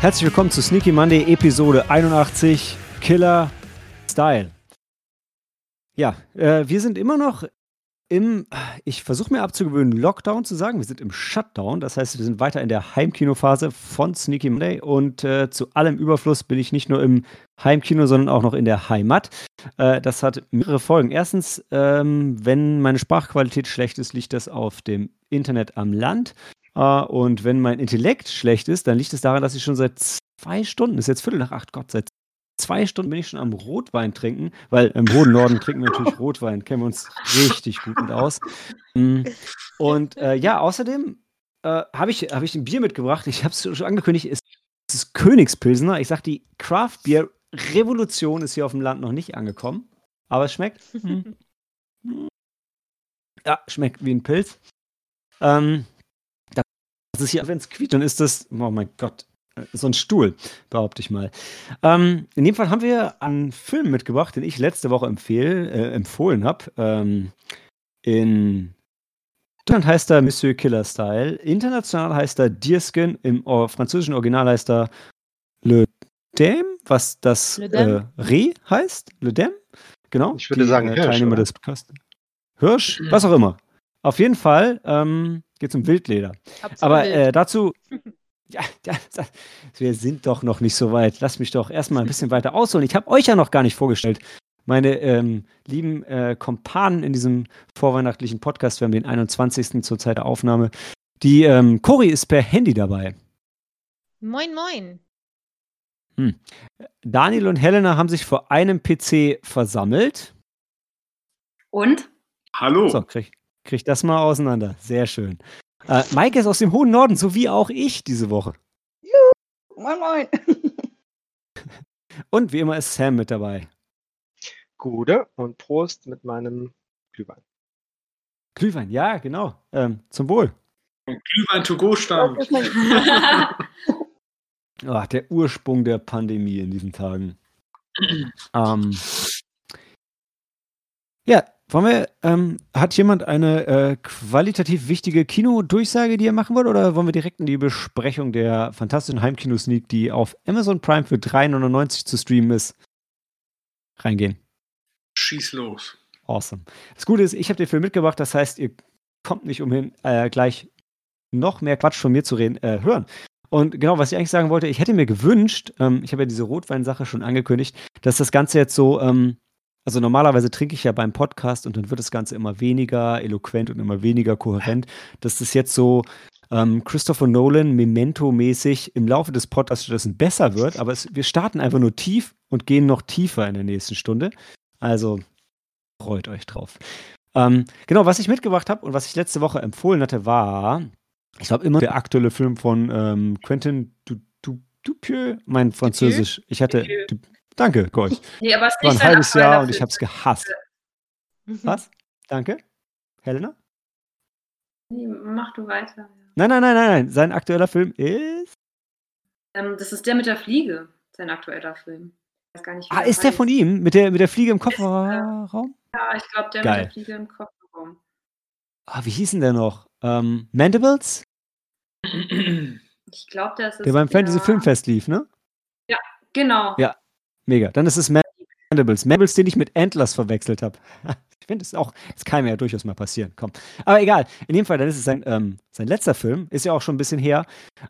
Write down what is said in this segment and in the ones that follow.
Herzlich willkommen zu Sneaky Monday Episode 81 Killer Style. Ja, äh, wir sind immer noch im, ich versuche mir abzugewöhnen, Lockdown zu sagen. Wir sind im Shutdown. Das heißt, wir sind weiter in der Heimkinophase von Sneaky Monday. Und äh, zu allem Überfluss bin ich nicht nur im Heimkino, sondern auch noch in der Heimat. Äh, das hat mehrere Folgen. Erstens, ähm, wenn meine Sprachqualität schlecht ist, liegt das auf dem Internet am Land. Uh, und wenn mein Intellekt schlecht ist, dann liegt es daran, dass ich schon seit zwei Stunden, ist jetzt Viertel nach acht, Gott, seit zwei Stunden bin ich schon am Rotwein trinken, weil im hohen Norden trinken wir natürlich Rotwein, kennen wir uns richtig gut mit aus. Mm. Und äh, ja, außerdem äh, habe ich, hab ich ein Bier mitgebracht, ich habe es schon angekündigt, es ist Königspilsener. Ich sage, die Craft Beer Revolution ist hier auf dem Land noch nicht angekommen, aber es schmeckt. Hm. ja, schmeckt wie ein Pilz. Ähm, das ist hier, wenn es quietscht, dann ist das, oh mein Gott, so ein Stuhl, behaupte ich mal. Ähm, in dem Fall haben wir einen Film mitgebracht, den ich letzte Woche empfehl, äh, empfohlen habe. Ähm, in Deutschland heißt er Monsieur Killer Style, international heißt er Deerskin, im französischen Original heißt er Le Dame, was das äh, Reh heißt. Le Dame, genau. Ich würde Die, sagen äh, Hirsch. Teilnehmer des Podcasts. Hirsch, was auch immer. Auf jeden Fall ähm, geht es um Wildleder. Aber äh, dazu, ja, ja, wir sind doch noch nicht so weit. Lass mich doch erstmal ein bisschen weiter ausholen. Ich habe euch ja noch gar nicht vorgestellt. Meine ähm, lieben äh, Kompanen in diesem vorweihnachtlichen Podcast, wir haben den 21. zur Zeit der Aufnahme. Die ähm, Cori ist per Handy dabei. Moin, moin. Hm. Daniel und Helena haben sich vor einem PC versammelt. Und? Hallo. So, krieg, krieg das mal auseinander. Sehr schön. Äh, Mike ist aus dem hohen Norden, so wie auch ich diese Woche. Juhu, moin moin. Und wie immer ist Sam mit dabei. Gute und Prost mit meinem Glühwein. Glühwein, ja, genau. Ähm, zum Wohl. Glühwein to go stand. oh, der Ursprung der Pandemie in diesen Tagen. ähm, ja, wollen wir, ähm, hat jemand eine äh, qualitativ wichtige Kinodurchsage, die ihr machen wollt, oder wollen wir direkt in die Besprechung der fantastischen Heimkino-Sneak, die auf Amazon Prime für 3,99 zu streamen ist, reingehen? Schieß los. Awesome. Das Gute ist, ich habe den Film mitgebracht, das heißt, ihr kommt nicht umhin, äh, gleich noch mehr Quatsch von mir zu reden, äh, hören. Und genau, was ich eigentlich sagen wollte, ich hätte mir gewünscht, ähm, ich habe ja diese Rotweinsache schon angekündigt, dass das Ganze jetzt so ähm, also normalerweise trinke ich ja beim Podcast und dann wird das Ganze immer weniger eloquent und immer weniger kohärent. Dass das jetzt so ähm, Christopher Nolan Memento-mäßig im Laufe des Podcasts besser wird, aber es, wir starten einfach nur tief und gehen noch tiefer in der nächsten Stunde. Also freut euch drauf. Ähm, genau, was ich mitgebracht habe und was ich letzte Woche empfohlen hatte, war, ich glaube, immer der aktuelle Film von ähm, Quentin Dupieux, mein Französisch. Ich hatte. Dupieux. Danke, Gorch. Nee, aber es war ein halbes Jahr und ich habe es gehasst. Mhm. Was? Danke. Helena? Nee, mach du weiter. Nein, nein, nein, nein, nein. Sein aktueller Film ist. Ähm, das ist der mit der Fliege, sein aktueller Film. Ich weiß gar nicht, ah, ist der von ihm? Mit der, mit der Fliege im Kofferraum? ja, ich glaube, der Geil. mit der Fliege im Kofferraum. Ah, wie hieß denn der noch? Ähm, Mandibles? Ich glaube, der ist. Der beim Fantasy Filmfest lief, ne? Ja, genau. Ja, Mega. Dann ist es Mandibles. Mandibles, den ich mit Antlers verwechselt habe. Ich finde, das auch, das kann mir ja durchaus mal passieren. Komm. Aber egal. In dem Fall, dann ist es sein, ähm, sein letzter Film, ist ja auch schon ein bisschen her.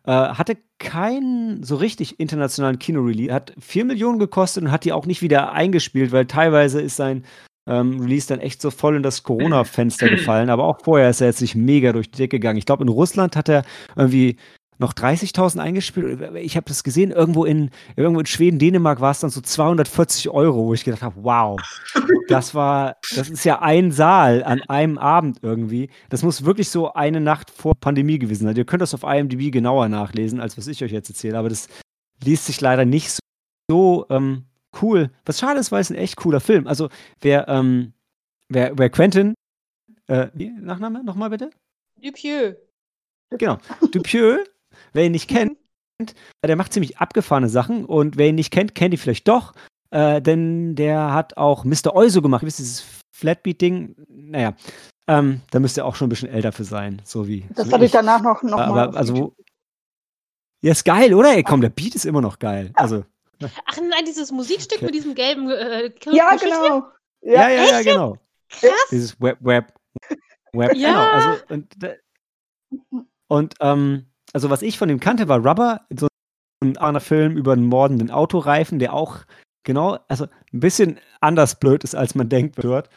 Äh, hatte keinen so richtig internationalen Kino-Release. Hat 4 Millionen gekostet und hat die auch nicht wieder eingespielt, weil teilweise ist sein ähm, Release dann echt so voll in das Corona-Fenster gefallen. Aber auch vorher ist er jetzt nicht mega durch die Decke gegangen. Ich glaube, in Russland hat er irgendwie noch 30.000 eingespielt. Ich habe das gesehen, irgendwo in, irgendwo in Schweden, Dänemark war es dann so 240 Euro, wo ich gedacht habe, wow, das war, das ist ja ein Saal an einem Abend irgendwie. Das muss wirklich so eine Nacht vor Pandemie gewesen sein. Ihr könnt das auf IMDb genauer nachlesen, als was ich euch jetzt erzähle, aber das liest sich leider nicht so, so ähm, cool. Was schade ist, weil es ein echt cooler Film. Also, wer, ähm, wer, wer Quentin, äh, wie, Nachname nochmal bitte? Dupieux. Genau. Dupieux Wer ihn nicht kennt, der macht ziemlich abgefahrene Sachen und wer ihn nicht kennt, kennt ihn vielleicht doch, äh, denn der hat auch Mr. Euso gemacht. Wisst ihr, dieses Flatbeat-Ding? Naja, ähm, da müsste er auch schon ein bisschen älter für sein, so wie. Das so hatte ich danach noch, noch Aber, mal. Also, Ja, ist geil, oder? Ey, komm, der Beat ist immer noch geil. Also, Ach nein, dieses Musikstück Okay. mit diesem gelben äh, Ja, Kuscheltier? genau. ja, ja, ja, genau. Krass. Dieses Web, Web, Web, Ja. genau. Also, und, da- und ähm, also was ich von ihm kannte, war Rubber, so ein anderer Film über einen mordenden Autoreifen, der auch genau, also ein bisschen anders blöd ist, als man denkt wird.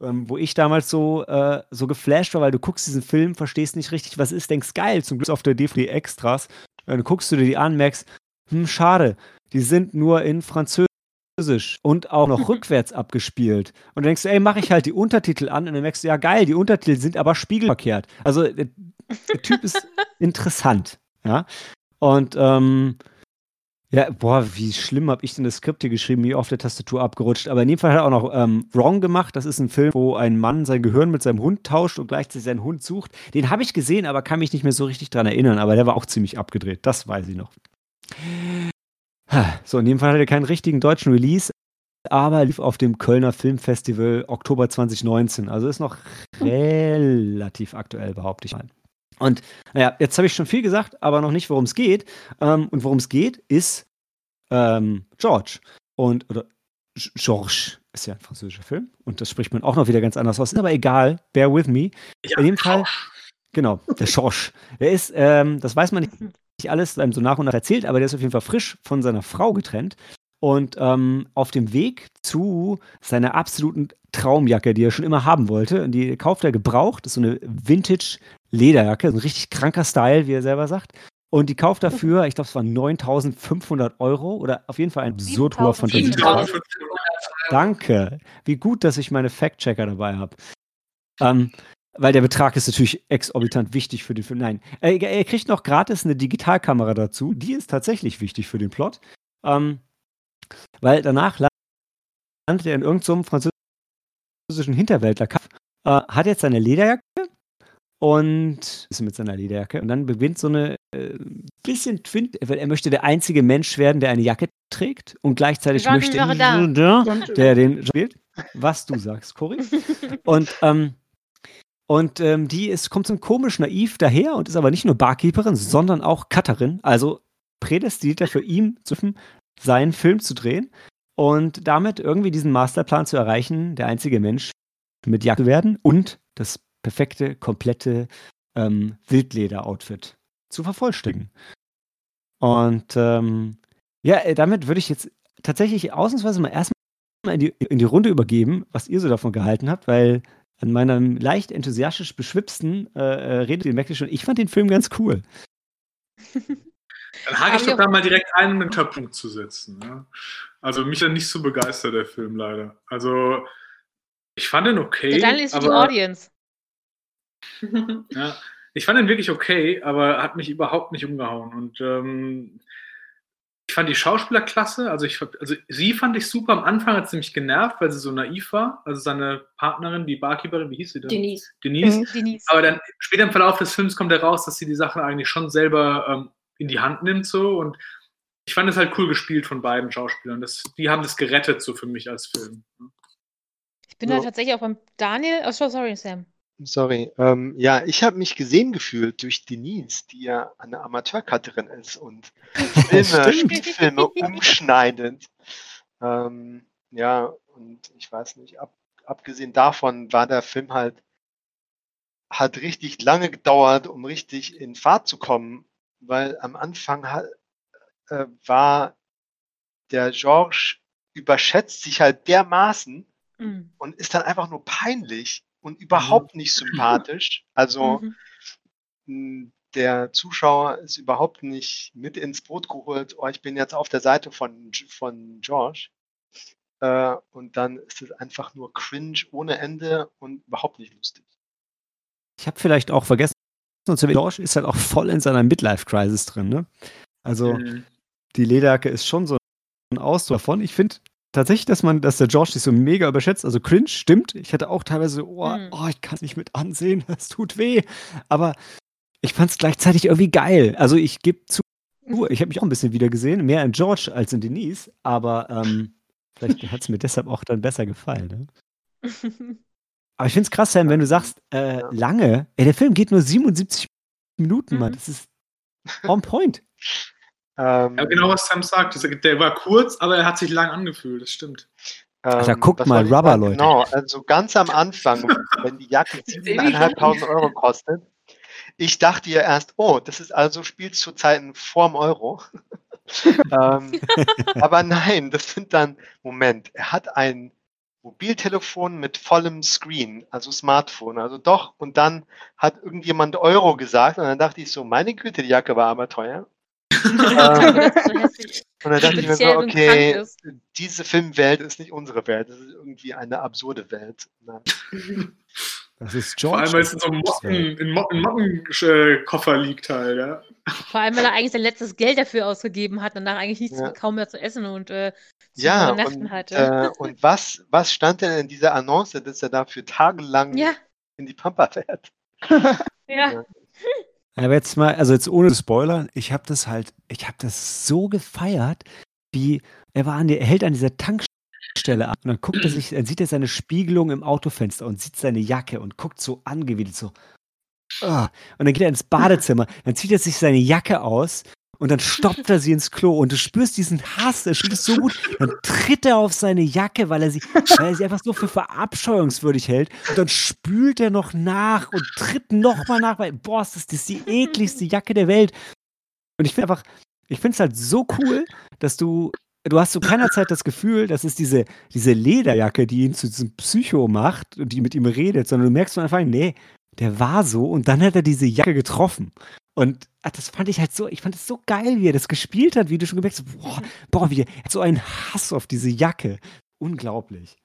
Ähm, wo ich damals so, äh, so geflasht war, weil du guckst diesen Film, verstehst nicht richtig, was ist, denkst geil, zum Glück auf der DVD Extras. Dann guckst du dir die an, merkst, hm, schade, die sind nur in Französisch und auch noch rückwärts abgespielt. Und dann denkst du, ey, mach ich halt die Untertitel an und dann merkst du, ja geil, die Untertitel sind aber spiegelverkehrt. Also der, der Typ ist interessant, ja. Und ähm, ja, boah, wie schlimm habe ich denn das Skript hier geschrieben, wie auf der Tastatur abgerutscht. Aber in dem Fall hat er auch noch ähm, Wrong gemacht. Das ist ein Film, wo ein Mann sein Gehirn mit seinem Hund tauscht und gleichzeitig seinen Hund sucht. Den habe ich gesehen, aber kann mich nicht mehr so richtig dran erinnern. Aber der war auch ziemlich abgedreht. Das weiß ich noch. So, in dem Fall hat er keinen richtigen deutschen Release, aber lief auf dem Kölner Filmfestival Oktober 2019. Also ist noch relativ aktuell, behaupte ich mal. Und naja, jetzt habe ich schon viel gesagt, aber noch nicht, worum es geht. Ähm, und worum es geht, ist ähm, George. Und, oder G- Georges ist ja ein französischer Film. Und das spricht man auch noch wieder ganz anders aus. Ist aber egal, bear with me. Ja, In dem Fall, genau, der George. Der ist, ähm, das weiß man nicht alles einem so nach und nach erzählt, aber der ist auf jeden Fall frisch von seiner Frau getrennt und ähm, auf dem Weg zu seiner absoluten Traumjacke, die er schon immer haben wollte. Und die kauft er gebraucht. Das ist so eine Vintage-Lederjacke, so ein richtig kranker Style, wie er selber sagt. Und die kauft dafür, ich glaube, es waren 9500 Euro oder auf jeden Fall ein absurd hoher 7500. Fantasiebetrag. 7500. Danke. Wie gut, dass ich meine Fact-Checker dabei habe. Ähm, weil der Betrag ist natürlich exorbitant wichtig für den Film. Nein, er, er kriegt noch gratis eine Digitalkamera dazu. Die ist tatsächlich wichtig für den Plot. Ähm, weil danach landet er in irgendeinem französischen Hinterwäldler. Äh, hat jetzt seine Lederjacke und ist mit seiner Lederjacke. Und dann beginnt so eine äh, bisschen Twin, weil er möchte der einzige Mensch werden, der eine Jacke trägt und gleichzeitig Jean möchte Dujardin. der den spielt, was du sagst, Cory. Und, ähm, und ähm, die ist, kommt so komisch naiv daher und ist aber nicht nur Barkeeperin, sondern auch Cutterin, also prädestiniert dafür ihm seinen Film zu drehen und damit irgendwie diesen Masterplan zu erreichen, der einzige Mensch mit Jacke werden und das perfekte, komplette ähm, Wildleder-Outfit zu vervollständigen. Und ähm, ja, äh, damit würde ich jetzt tatsächlich ausnahmsweise mal erstmal in die, in die Runde übergeben, was ihr so davon gehalten habt, weil an meinem leicht enthusiastisch beschwipsten äh, redet ihr merkt ihr schon, ich fand den Film ganz cool. Dann hake ich doch da mal direkt einen einen Unterpunkt zu setzen. Ja? Also mich dann nicht so begeistert, der Film leider. Also ich fand den okay. Ja, dann ist die aber, Audience. ja, ich fand den wirklich okay, aber hat mich überhaupt nicht umgehauen. Und ähm, ich fand die Schauspieler klasse. Also, ich, also sie fand ich super. Am Anfang hat sie mich genervt, weil sie so naiv war. Also seine Partnerin, die Barkeeperin, wie hieß sie denn? Denise. Denise. Mhm. Denise. Aber dann später im Verlauf des Films kommt heraus, dass sie die Sachen eigentlich schon selber ähm, in die Hand nimmt so und ich fand es halt cool gespielt von beiden Schauspielern. Das, die haben das gerettet so für mich als Film. Ich bin So. da tatsächlich auch beim Daniel. Oh, so, sorry, Sam. Sorry. Ähm, ja, ich habe mich gesehen gefühlt durch Denise, die ja eine Amateurcutterin ist und Filme. Spielfilme umschneidend. Ähm, ja, und ich weiß nicht, ab, abgesehen davon war der Film halt, hat richtig lange gedauert, um richtig in Fahrt zu kommen, weil am Anfang halt, äh, war der George überschätzt sich halt dermaßen, Mhm. und ist dann einfach nur peinlich und überhaupt nicht sympathisch. Also Mhm. mh, der Zuschauer ist überhaupt nicht mit ins Boot geholt, oh, ich bin jetzt auf der Seite von, von George. Äh, und dann ist es einfach nur cringe ohne Ende und überhaupt nicht lustig. Ich habe vielleicht auch vergessen, erwähnen, George ist halt auch voll in seiner Midlife-Crisis drin, ne? Also Mhm. die Lederjacke ist schon so ein Ausdruck davon. Ich finde tatsächlich, dass man, dass der George sich so mega überschätzt. Also cringe, stimmt. Ich hatte auch teilweise, so, oh, Mhm. oh ich kann es nicht mit ansehen, es tut weh. Aber ich fand es gleichzeitig irgendwie geil. Also ich gebe zu, ich habe mich auch ein bisschen wieder gesehen, mehr in George als in Denise, aber ähm, vielleicht hat es mir deshalb auch dann besser gefallen. Ne? Aber ich finde es krass, Sam, wenn du sagst, äh, lange, ey, der Film geht nur 77 Minuten, Mann. Mhm. Das ist On point. Ähm, Ja, genau, was Sam sagt. Der war kurz, aber er hat sich lang angefühlt, das stimmt. Alter, ähm, guckt was mal, Rubber? Leute. Genau, also ganz am Anfang, wenn die Jacke 7.500 Euro kostet, ich dachte ja erst, oh, das ist also spielt zu Zeiten vorm Euro. ähm, aber nein, das sind dann, Moment, er hat ein Mobiltelefon mit vollem Screen, also Smartphone, also doch, und dann hat irgendjemand Euro gesagt und dann dachte ich so, meine Güte, die Jacke war aber teuer. Ähm, und dann dachte ich mir so, okay, diese Filmwelt ist nicht unsere Welt, das ist irgendwie eine absurde Welt. Nein. Das ist Vor allem, George. weil es in so einem Motten, in Motten, Mottenkoffer liegt halt, ja. Vor allem, weil er eigentlich sein letztes Geld dafür ausgegeben hat und danach eigentlich nichts Ja. kaum mehr zu essen und äh, zu Ja, übernachten und, hatte. äh, und was, was stand denn in dieser Annonce, dass er dafür tagelang ja, in die Pampa fährt? ja. Aber jetzt mal, also jetzt ohne Spoiler, ich habe das halt, ich habe das so gefeiert, wie er war an der, er hält an dieser Tankstelle ab und dann guckt er sich, dann sieht er seine Spiegelung im Autofenster und sieht seine Jacke und guckt so angewidert so. ah. Und dann geht er ins Badezimmer, dann zieht er sich seine Jacke aus und dann stoppt er sie ins Klo und du spürst diesen Hass, er spielt es so gut, dann tritt er auf seine Jacke, weil er sie, weil er sie einfach so für verabscheuungswürdig hält und dann spült er noch nach und tritt nochmal nach, weil, boah, das ist die ekligste Jacke der Welt. Und ich finde einfach, ich finde es halt so cool, dass du, du hast zu keiner Zeit das Gefühl, das ist diese, diese Lederjacke, die ihn zu diesem Psycho macht und die mit ihm redet, sondern du merkst von Anfang an, nee, der war so und dann hat er diese Jacke getroffen. Und ach, das fand ich halt so, ich fand es so geil, wie er das gespielt hat, wie du schon gemerkt hast, boah, boah, wie er hat so einen Hass auf diese Jacke. Unglaublich.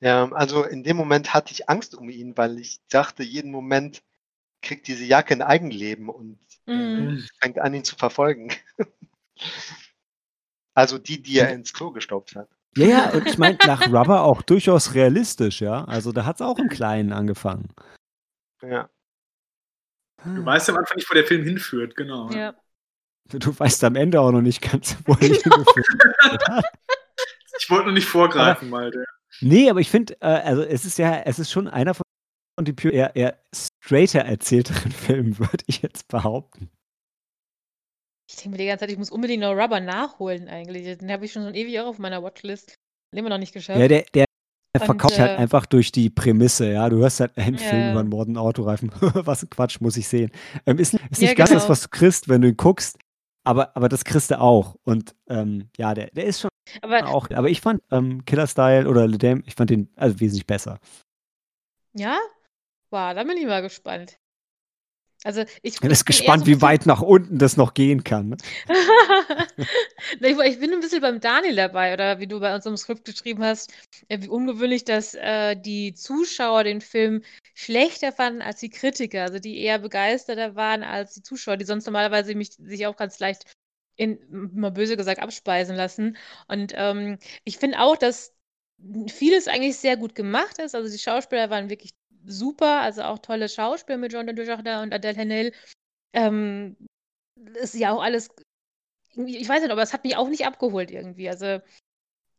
Ja, also in dem Moment hatte ich Angst um ihn, weil ich dachte, jeden Moment kriegt diese Jacke ein Eigenleben und Mhm. fängt an, ihn zu verfolgen. also die, die er ins Klo gestopft hat. Ja, ja, und ich meine, nach Rubber auch durchaus realistisch, ja. Also da hat es auch im Kleinen angefangen. Ja. Du weißt am Anfang nicht, wo der Film hinführt, genau. ja. Du weißt am Ende auch noch nicht ganz, wo er hingeführt hat. Ich wollte nur nicht vorgreifen, Malte. Nee, aber ich finde, äh, also es ist ja, es ist schon einer von die pure- eher, eher straighter erzählteren Filmen, würde ich jetzt behaupten. Ich denke mir die ganze Zeit, ich muss unbedingt noch Rubber nachholen eigentlich. Den habe ich schon so ewig auch auf meiner Watchlist. Den immer noch nicht geschafft. Ja, der, der Und, verkauft halt äh, einfach durch die Prämisse, ja. Du hörst halt einen Ja. Film über einen morden Autoreifen. Was Quatsch, muss ich sehen. Ähm, ist, ist Ja, nicht ganz das, genau. was du kriegst, wenn du ihn guckst, aber, aber das kriegst du auch. Und ähm, ja, der, der ist schon Aber auch, aber ich fand ähm, Killer Style oder Le Dame, ich fand den also wesentlich besser. ja, wow, da bin ich mal gespannt. Also ich, bin gespannt, so wie weit nach unten das noch gehen kann. Ne? Ich bin ein bisschen beim Daniel dabei, oder wie du bei unserem Skript geschrieben hast, äh, wie ungewöhnlich, dass äh, die Zuschauer den Film schlechter fanden als die Kritiker, also die eher begeisterter waren als die Zuschauer, die sonst normalerweise mich, sich auch ganz leicht in, mal böse gesagt, abspeisen lassen. Und ähm, ich finde auch, dass vieles eigentlich sehr gut gemacht ist. Also die Schauspieler waren wirklich super, also auch tolle Schauspieler mit John Dujardin und Adele Haenel. Ähm, ist ja auch alles ich weiß nicht, aber es hat mich auch nicht abgeholt irgendwie. Also,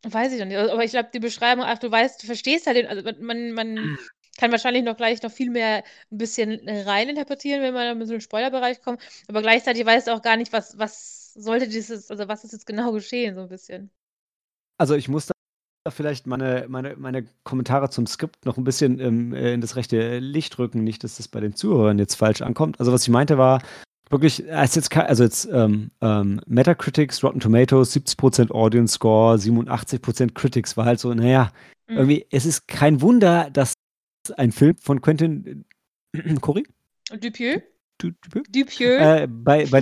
weiß ich noch nicht. Aber ich glaube, die Beschreibung, ach, du weißt, du verstehst halt, den, also man, man kann wahrscheinlich noch gleich noch viel mehr ein bisschen reininterpretieren, wenn man in so einen Spoilerbereich kommt. Aber gleichzeitig weißt du auch gar nicht, was, was sollte dieses, also was ist jetzt genau geschehen, so ein bisschen. Also ich muss da vielleicht meine, meine, meine Kommentare zum Skript noch ein bisschen ähm, äh, in das rechte Licht rücken, nicht, dass das bei den Zuhörern jetzt falsch ankommt. Also was ich meinte war, wirklich, als jetzt, ke- also jetzt ähm, ähm, Metacritics, Rotten Tomatoes, 70% Audience Score, 87% Critics war halt so, naja, Mhm. irgendwie, es ist kein Wunder, dass ein Film von Quentin äh, Corey? Dupieux? Du- du- Dupieux? äh, bei, bei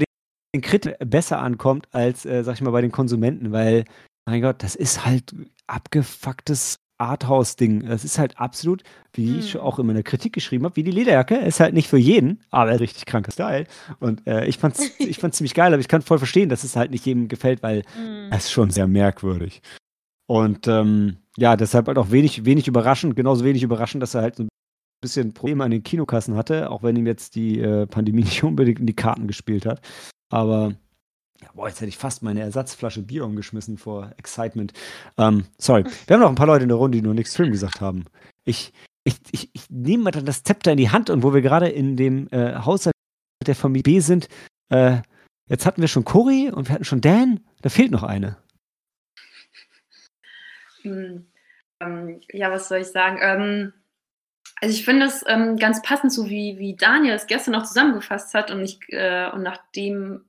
den Kritikern besser ankommt als, äh, sag ich mal, bei den Konsumenten, weil, mein Gott, das ist halt abgefucktes Arthouse-Ding. Das ist halt absolut, wie ich Hm. schon auch in meiner Kritik geschrieben habe, wie die Lederjacke. Ist halt nicht für jeden, aber richtig kranker Style. Und äh, ich fand's, ich fand's ziemlich geil, aber ich kann voll verstehen, dass es halt nicht jedem gefällt, weil es ist schon sehr merkwürdig. Und ähm, ja, deshalb halt auch wenig, wenig überraschend, genauso wenig überraschend, dass er halt so ein bisschen Probleme an den Kinokassen hatte, auch wenn ihm jetzt die äh, Pandemie nicht unbedingt in die Karten gespielt hat. Aber ja, boah, jetzt hätte ich fast meine Ersatzflasche Bier umgeschmissen vor Excitement. Ähm, sorry. Wir haben noch ein paar Leute in der Runde, die noch nichts Film gesagt haben. Ich, ich, ich, ich nehme mal dann das Zepter in die Hand und wo wir gerade in dem äh, Haushalt der Familie B sind, Äh, jetzt hatten wir schon Cory und wir hatten schon Dan. Da fehlt noch eine. Hm, ähm, ja, was soll ich sagen? Ähm, also ich finde es ähm, ganz passend, so wie, wie Daniel es gestern noch zusammengefasst hat und, ich, äh, und nachdem,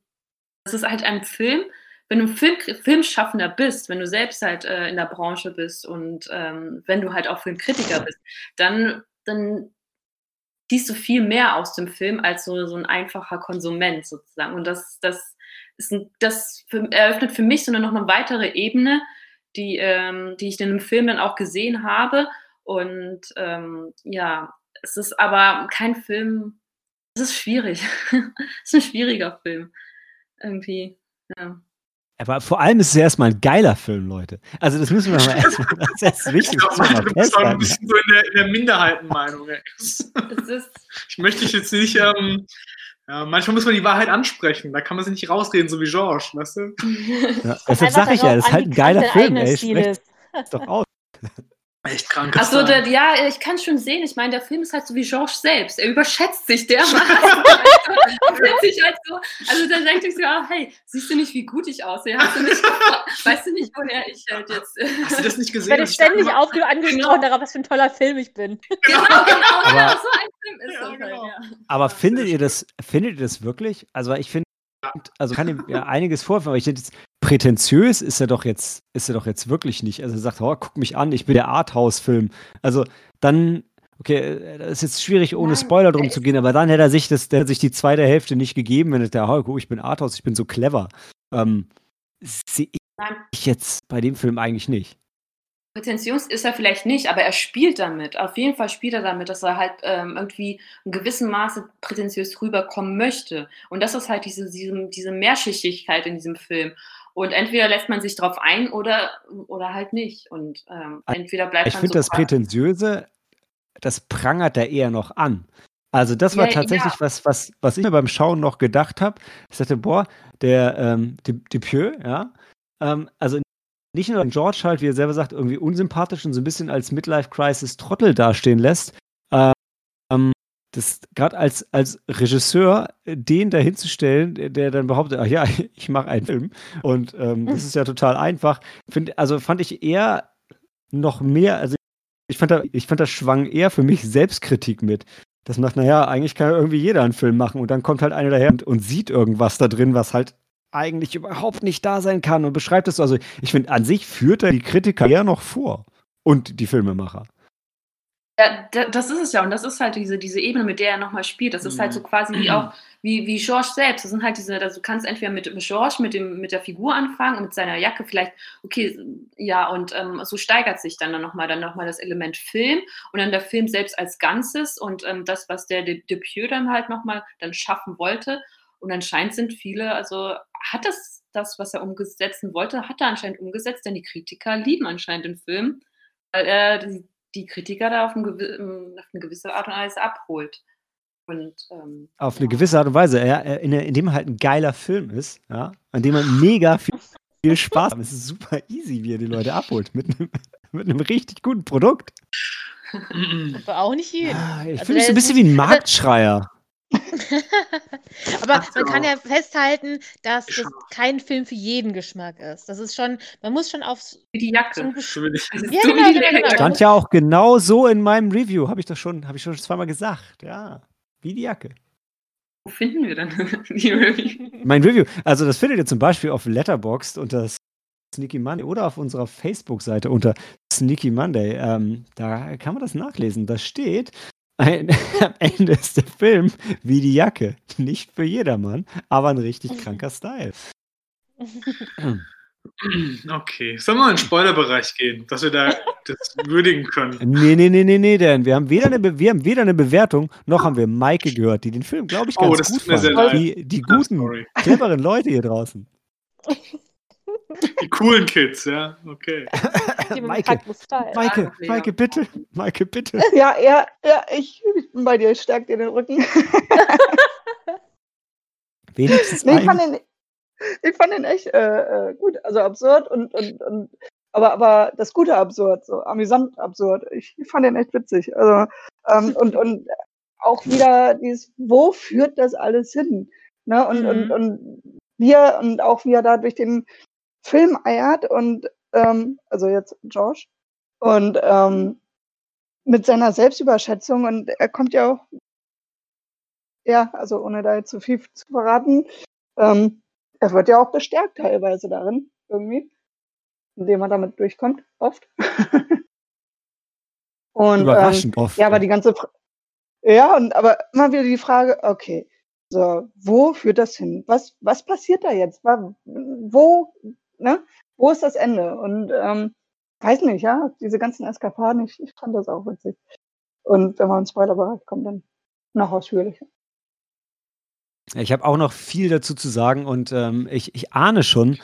es ist halt ein Film, wenn du Film, Filmschaffender bist, wenn du selbst halt äh, in der Branche bist und ähm, wenn du halt auch Filmkritiker bist, dann, dann siehst du viel mehr aus dem Film als so, so ein einfacher Konsument sozusagen. Und das, das, ist ein, das für, eröffnet für mich so eine, noch eine weitere Ebene, die, ähm, die ich in dem Film dann auch gesehen habe. Und ähm, ja, es ist aber kein Film, es ist schwierig. es ist ein schwieriger Film. Irgendwie, ja. Aber vor allem ist es erstmal ein geiler Film, Leute. Also das müssen wir mal erstmal, das ist wichtig. Ich glaube, du bist auch ein bisschen so in der, in der Minderheitenmeinung. ich möchte dich jetzt nicht, ähm, ja, manchmal muss man die Wahrheit ansprechen, da kann man sich nicht rausreden, so wie George, weißt du? Ja, deshalb sage ich ja, das ist halt ein geiler Film, ey. Sprecht doch aus. Echt krank. Achso, ja, ich kann schon sehen. Ich meine, der Film ist halt so wie Georges selbst. Er überschätzt sich dermaßen. sich halt so, also dann denkt sich so, ah, hey, siehst du nicht, wie gut ich aussehe? Hast du nicht, weißt du nicht, woher ich halt jetzt. Hast du das nicht gesehen? Ich werde ständig angesprochen genau. darauf, was für ein toller Film ich bin. Genau, genau, aber, ja, so ein Film ist ja, das genau. halt, ja. Aber findet ihr das, findet ihr das wirklich? Also ich finde, also kann ihm ja einiges vorwerfen, aber ich finde, prätentiös ist er doch jetzt, ist er doch jetzt wirklich nicht. Also er sagt, oh, guck mich an, ich bin der Arthouse-Film. Also dann, okay, das ist jetzt schwierig, ohne Nein, Spoiler drum zu gehen, aber dann hätte er sich das, der sich die zweite Hälfte nicht gegeben, wenn er der, oh, guck, ich bin Arthouse, ich bin so clever. Ähm, Sehe ich jetzt bei dem Film eigentlich nicht. Prätentiös ist er vielleicht nicht, aber er spielt damit. Auf jeden Fall spielt er damit, dass er halt ähm, irgendwie in gewissem Maße prätentiös rüberkommen möchte. Und das ist halt diese, diese, diese Mehrschichtigkeit in diesem Film. Und entweder lässt man sich drauf ein oder, oder halt nicht. Und ähm, entweder bleibt ich man. Ich finde so das Prätentiöse, das prangert er eher noch an. Also das war ja, tatsächlich ja. was, was, was ich mir beim Schauen noch gedacht habe. Ich dachte, boah, der ähm, Depieux, ja, ähm, also nicht nur George halt, wie er selber sagt, irgendwie unsympathisch und so ein bisschen als Midlife-Crisis-Trottel dastehen lässt. Ähm, das gerade als, als Regisseur den dahinzustellen, der dann behauptet, ach ja, ich mache einen Film. Und ähm, das ist ja total einfach. Find, also fand ich eher noch mehr, also ich fand, da, ich fand, das schwang eher für mich Selbstkritik mit. Das macht, naja, eigentlich kann ja irgendwie jeder einen Film machen und dann kommt halt einer daher und, und sieht irgendwas da drin, was halt eigentlich überhaupt nicht da sein kann und beschreibt es. Also, ich finde, an sich führt er die Kritiker eher noch vor und die Filmemacher. Ja, das ist es ja. Und das ist halt diese, diese Ebene, mit der er nochmal spielt. Das ist halt so mhm. quasi wie auch, wie, wie George selbst. Das sind halt diese, also du kannst entweder mit, mit George, mit, dem, mit der Figur anfangen, mit seiner Jacke vielleicht, okay, ja, und ähm, so steigert sich dann, nochmal dann nochmal das Element Film und dann der Film selbst als Ganzes und ähm, das, was der Depieux dann halt nochmal dann schaffen wollte. Und anscheinend sind viele, also hat das, das, was er umsetzen wollte, hat er anscheinend umgesetzt, denn die Kritiker lieben anscheinend den Film, weil er die, die Kritiker da auf, ein, auf, eine gewisse Art und Weise abholt. Und, ähm, auf eine gewisse Art und Weise, ja, in, in, dem halt ein geiler Film ist, ja, an dem man mega viel, viel Spaß hat. Es ist super easy, wie er die Leute abholt, mit einem, mit einem richtig guten Produkt. War auch nicht jeden. Ah, ich also fühle mich so ein bisschen wie ein Marktschreier. Aber man kann ja festhalten, dass das kein Film für jeden Geschmack ist. Das ist schon, man muss schon aufs. Wie die Jacke. Ja, genau, genau, genau. Stand ja auch genau so in meinem Review, habe ich das schon, habe ich schon zweimal gesagt. Ja, wie die Jacke. Wo finden wir dann die Review? Mein Review, also das findet ihr zum Beispiel auf Letterboxd unter Sneaky Monday oder auf unserer Facebook-Seite unter Sneaky Monday. Ähm, da kann man das nachlesen. Da steht, ein, am Ende ist der Film wie die Jacke. Nicht für jedermann, aber ein richtig kranker Style. Okay, sollen wir in den Spoilerbereich gehen, dass wir da das würdigen können? Nee, nee, nee, nee, nee, denn wir haben weder eine, wir haben weder eine Bewertung, noch haben wir Maike gehört, die den Film, glaube ich, oh, ganz oh, gut fand. Die, die guten, cleveren Leute hier draußen. Die coolen Kids, ja, okay. Maike, Maike, Maike, bitte, Maike, bitte. Ja, ja, ja, ich, ich bin bei dir, ich stärke dir den Rücken. Wenigstens nee, ich, fand den, ich fand den echt äh, äh, gut, also absurd und, und, und aber, aber das Gute absurd, so amüsant absurd. Ich, fand den echt witzig. Also, ähm, und, und auch wieder dieses, wo führt das alles hin? Ne? Und, und, Mhm. und wir und auch wie er da durch den Film eiert und ähm, also jetzt Josh und ähm, mit seiner Selbstüberschätzung und er kommt ja auch ja, also ohne da jetzt zu viel zu verraten, ähm, er wird ja auch bestärkt teilweise darin, irgendwie, indem er damit durchkommt, oft. und ähm, Überraschend oft. ja, aber die ganze Fra ja, und aber immer wieder die Frage, okay, so, wo führt das hin? Was, was passiert da jetzt? Wo, ne? Wo ist das Ende? Und ähm, weiß nicht, ja, diese ganzen Eskapaden, ich, ich fand das auch witzig. Und wenn wir in Spoilerbereich kommen, dann noch ausführlicher. Ich habe auch noch viel dazu zu sagen und ähm, ich, ich ahne schon,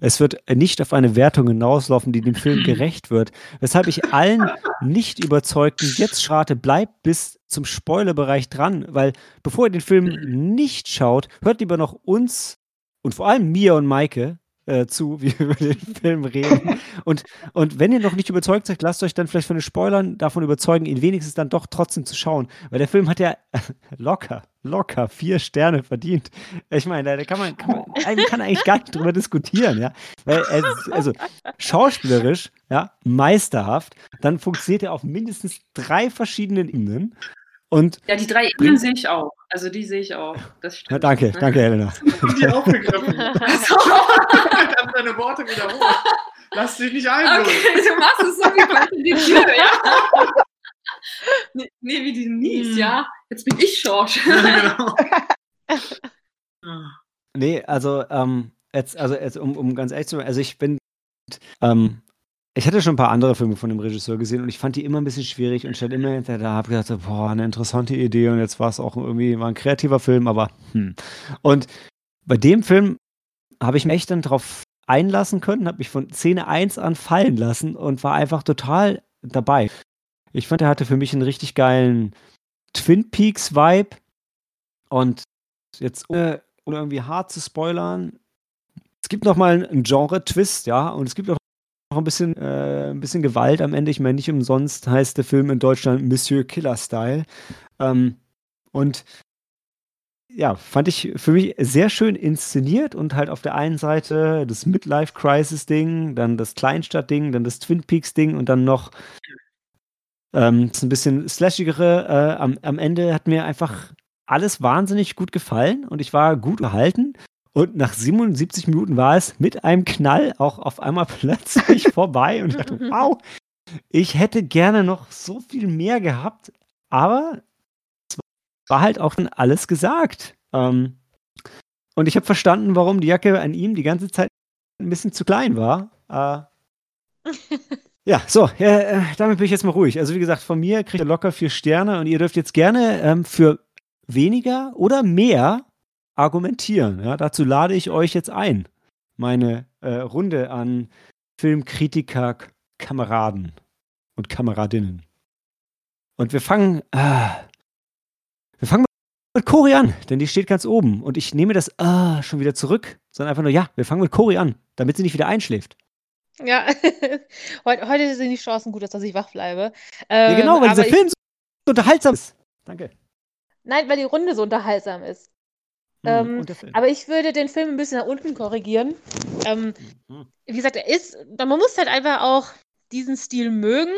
es wird nicht auf eine Wertung hinauslaufen, die dem Film gerecht wird. Weshalb ich allen nicht überzeugten jetzt schrate, bleibt bis zum Spoilerbereich dran, weil bevor ihr den Film nicht schaut, hört lieber noch uns und vor allem mir und Maike äh, zu, wie wir über den Film reden. Und, und wenn ihr noch nicht überzeugt seid, lasst euch dann vielleicht von den Spoilern davon überzeugen, ihn wenigstens dann doch trotzdem zu schauen. Weil der Film hat ja locker, locker vier Sterne verdient. Ich meine, da kann man, kann man, kann eigentlich gar nicht drüber diskutieren, ja. Weil also schauspielerisch, ja, meisterhaft, dann funktioniert er auf mindestens drei verschiedenen Ebenen. Und Ja, die drei Ebenen sehe ich auch. Also die sehe ich auch. Das stimmt. ja, danke, danke, Helena. Haben die aufgegriffen. Ich habe deine Worte wiederholt. Lass dich nicht ein. Okay, du machst es so wie bei die Tür, ja. Nee, nee, wie die Nies, Hm. ja. Jetzt bin ich George. genau. Nee, also, ähm, jetzt, also jetzt, um, um ganz ehrlich zu sein, also ich bin, ähm, ich hatte schon ein paar andere Filme von dem Regisseur gesehen und ich fand die immer ein bisschen schwierig und stand immer hinter da, hab gedacht, boah, eine interessante Idee und jetzt war es auch irgendwie, war ein kreativer Film, aber hm. Und bei dem Film habe ich mich echt dann drauf einlassen können, habe mich von Szene 1 an fallen lassen und war einfach total dabei. Ich fand, er hatte für mich einen richtig geilen Twin Peaks Vibe und jetzt ohne, ohne irgendwie hart zu spoilern, es gibt noch mal einen Genre-Twist, ja, und es gibt auch noch ein bisschen, äh, ein bisschen Gewalt am Ende. Ich meine, nicht umsonst heißt der Film in Deutschland Monsieur Killer Style. Ähm, und ja, fand ich für mich sehr schön inszeniert und halt auf der einen Seite das Midlife-Crisis-Ding, dann das Kleinstadt-Ding, dann das Twin Peaks-Ding und dann noch ähm, das ein bisschen slashigere. Äh, am, am Ende hat mir einfach alles wahnsinnig gut gefallen und ich war gut gehalten. Und nach 77 Minuten war es mit einem Knall auch auf einmal plötzlich vorbei und ich dachte, wow, ich hätte gerne noch so viel mehr gehabt, aber es war halt auch schon alles gesagt. Ähm, und ich habe verstanden, warum die Jacke an ihm die ganze Zeit ein bisschen zu klein war. Äh, ja, so, äh, damit bin ich jetzt mal ruhig. Also wie gesagt, von mir kriegt ihr locker vier Sterne und ihr dürft jetzt gerne ähm, für weniger oder mehr argumentieren. Ja, dazu lade ich euch jetzt ein, meine äh, Runde an Filmkritiker, Kameraden und Kameradinnen. Und wir fangen, ah, wir fangen mit Cori an, denn die steht ganz oben. Und ich nehme das ah, schon wieder zurück, sondern einfach nur, ja, wir fangen mit Cori an, damit sie nicht wieder einschläft. Ja, heute, heute sind die Chancen gut, dass ich wach bleibe. ja, Ähm, genau, weil aber dieser Film so unterhaltsam ist. Danke. Nein, weil die Runde so unterhaltsam ist. Hm, Ähm. Aber ich würde den Film ein bisschen nach unten korrigieren. Ähm, Mhm. wie gesagt, er ist, man muss halt einfach auch diesen Stil mögen.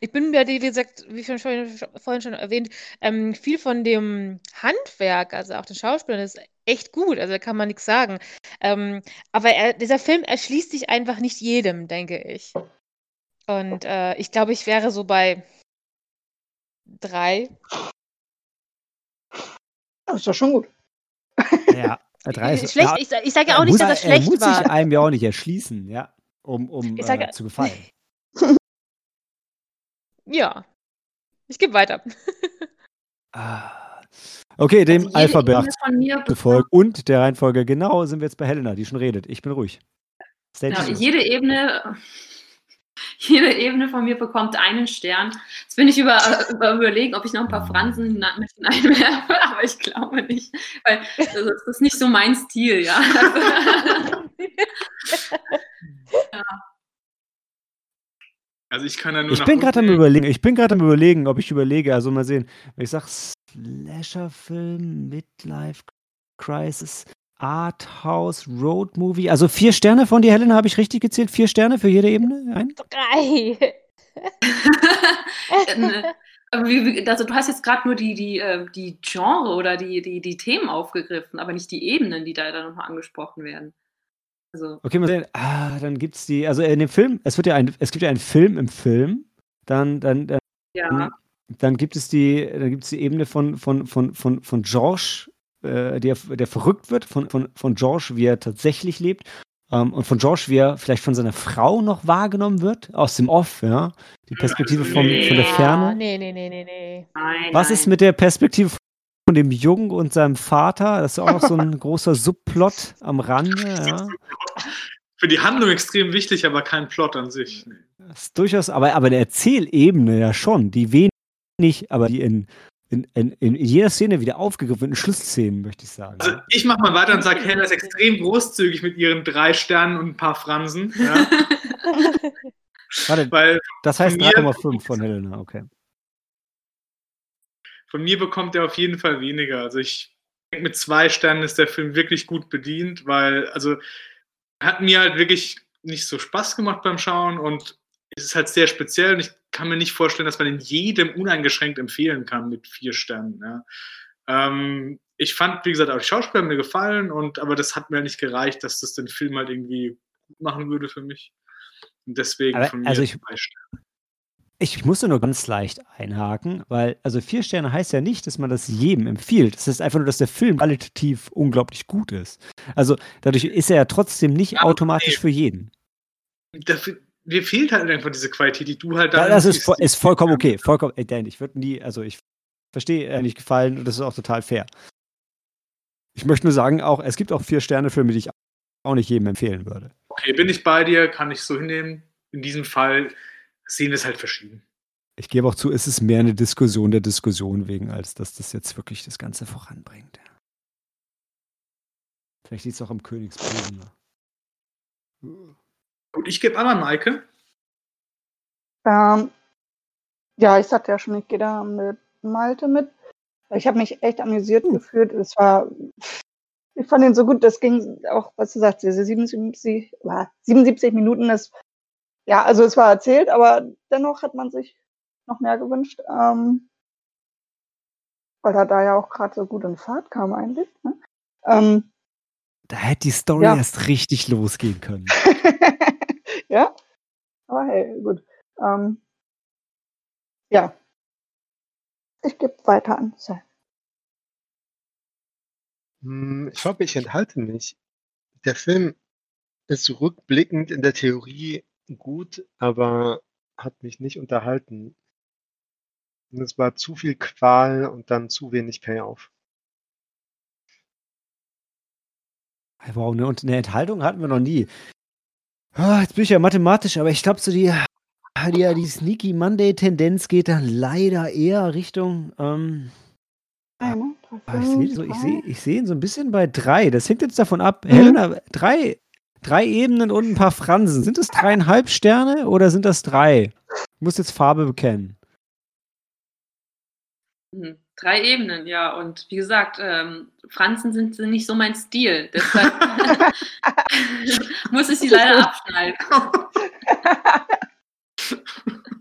Ich bin mir, wie gesagt, wie schon, schon, vorhin schon erwähnt, ähm, viel von dem Handwerk, also auch den Schauspielern, ist echt gut. Also da kann man nichts sagen. Ähm, aber er, dieser Film erschließt sich einfach nicht jedem, denke ich. Und äh, ich glaube, ich wäre so bei drei. Das ist doch schon gut. Ja, drei ist, Schlecht, ja, ich, ich sage ja auch er nicht, muss, dass das er schlecht muss war. sich einem ja auch nicht erschließen, ja, um, um sage- äh, zu gefallen. Ja. Ich gebe weiter. Ah. Okay, dem Also Alphabet Ebene von mir gefolgt und der Reihenfolge genau sind wir jetzt bei Helena, die schon redet. Ich bin ruhig. Genau, jede Ebene, jede Ebene von mir bekommt einen Stern. Jetzt bin ich über, über überlegen, ob ich noch ein paar Fransen mit hineinwerfe, aber ich glaube nicht, weil das ist nicht so mein Stil, ja. Also ich kann ja nur Ich bin gerade am überlegen, ich bin gerade am überlegen, ob ich überlege, also mal sehen, wenn ich sag Slasher-Film, Midlife Crisis, Arthouse, Road Movie. Also vier Sterne von dir, Helena, habe ich richtig gezählt? Vier Sterne für jede Ebene? Ein? Drei. Wie, wie, also du hast jetzt gerade nur die, die, äh, die Genre oder die, die, die Themen aufgegriffen, aber nicht die Ebenen, die da dann nochmal angesprochen werden. Also, Okay, mal sehen. Ah, dann gibt es die, also in dem Film, es wird ja ein, es gibt ja einen Film im Film, dann, dann, dann, ja. dann gibt es die, dann gibt es die Ebene von, von, von, von, von George, äh, der, der verrückt wird, von, von, von George, wie er tatsächlich lebt. Ähm, und von George, wie er vielleicht von seiner Frau noch wahrgenommen wird, aus dem Off, ja. Die Perspektive vom, von der Ja, Ferne. Nee, nee, nee, nee, nee. Nein, Was nein. ist mit der Perspektive von dem Jungen und seinem Vater? Das ist auch noch so ein großer Subplot am Rande, ja. Für die Handlung extrem wichtig, aber kein Plot an sich. Nee. Das ist durchaus, aber, aber der Erzählebene ja schon, die wenig, aber die in, in, in, in jeder Szene wieder aufgegriffen wird, in Schlüsselszenen, möchte ich sagen. Also ich mache mal weiter und sage, Hella ist extrem großzügig mit ihren drei Sternen und ein paar Fransen. Ja, Warte, weil das heißt von mir- 3,5 von Helena, okay. von mir bekommt er auf jeden Fall weniger. Also ich denke, mit zwei Sternen ist der Film wirklich gut bedient, weil, also, hat mir halt wirklich nicht so Spaß gemacht beim Schauen und es ist halt sehr speziell und ich kann mir nicht vorstellen, dass man den jedem uneingeschränkt empfehlen kann mit vier Sternen. Ja. Ähm, ich fand, wie gesagt, auch die Schauspieler mir gefallen und aber das hat mir nicht gereicht, dass das den Film halt irgendwie gut machen würde für mich. Und deswegen Aber, von mir also ich- zwei Sterne. Ich musste nur ganz leicht einhaken, weil, also vier Sterne heißt ja nicht, dass man das jedem empfiehlt. Es ist einfach nur, dass der Film qualitativ unglaublich gut ist. Also dadurch ist er ja trotzdem nicht Ja, automatisch okay. für jeden. Dafür, mir fehlt halt einfach diese Qualität, die du halt Ja, da das ist, ist vollkommen okay. Vollkommen, ey, Dan, ich würde nie, also ich verstehe, er nicht gefallen und das ist auch total fair. Ich möchte nur sagen, auch, es gibt auch vier Sterne-Filme, die ich auch nicht jedem empfehlen würde. Okay, bin ich bei dir, kann ich so hinnehmen. In diesem Fall sehen wir es halt verschieden. Ich gebe auch zu, es ist mehr eine Diskussion der Diskussion wegen, als dass das jetzt wirklich das Ganze voranbringt. Vielleicht liegt es auch am Königsbösen. Gut, ich gebe an Maike. Ähm, ja, ich sagte ja schon, ich gehe da mit Malte mit. Ich habe mich echt amüsiert gefühlt. Es war, ich fand ihn so gut, das ging auch, was du sagst, diese 77, ah, 77 Minuten, das, ja, also es war erzählt, aber dennoch hat man sich noch mehr gewünscht, ähm, weil er da ja auch gerade so gut in Fahrt kam eigentlich. Ne? Ähm, Da hätte die Story Ja. erst richtig losgehen können. ja, aber hey, gut. Ähm, ja, ich gebe weiter an Sam. Hm, Ich glaube, ich enthalte mich. Der Film ist rückblickend in der Theorie gut, aber hat mich nicht unterhalten. Und es war zu viel Qual und dann zu wenig Payoff. Wow, ne, und eine Enthaltung hatten wir noch nie. Ah, jetzt bin ich ja mathematisch, aber ich glaube, so die, die, die Sneaky Monday-Tendenz geht dann leider eher Richtung. Ähm, ne? Drei, ah, ich sehe so, ich drei. seh, ich seh ihn so ein bisschen bei drei. Das hängt jetzt davon ab. Mhm. Helena, drei, drei Ebenen und ein paar Fransen. Sind das dreieinhalb Sterne oder sind das drei? Ich muss jetzt Farbe bekennen. Mhm. Drei Ebenen, ja. Und wie gesagt, ähm, Franzen sind, sind nicht so mein Stil. Deshalb muss ich sie leider abschneiden.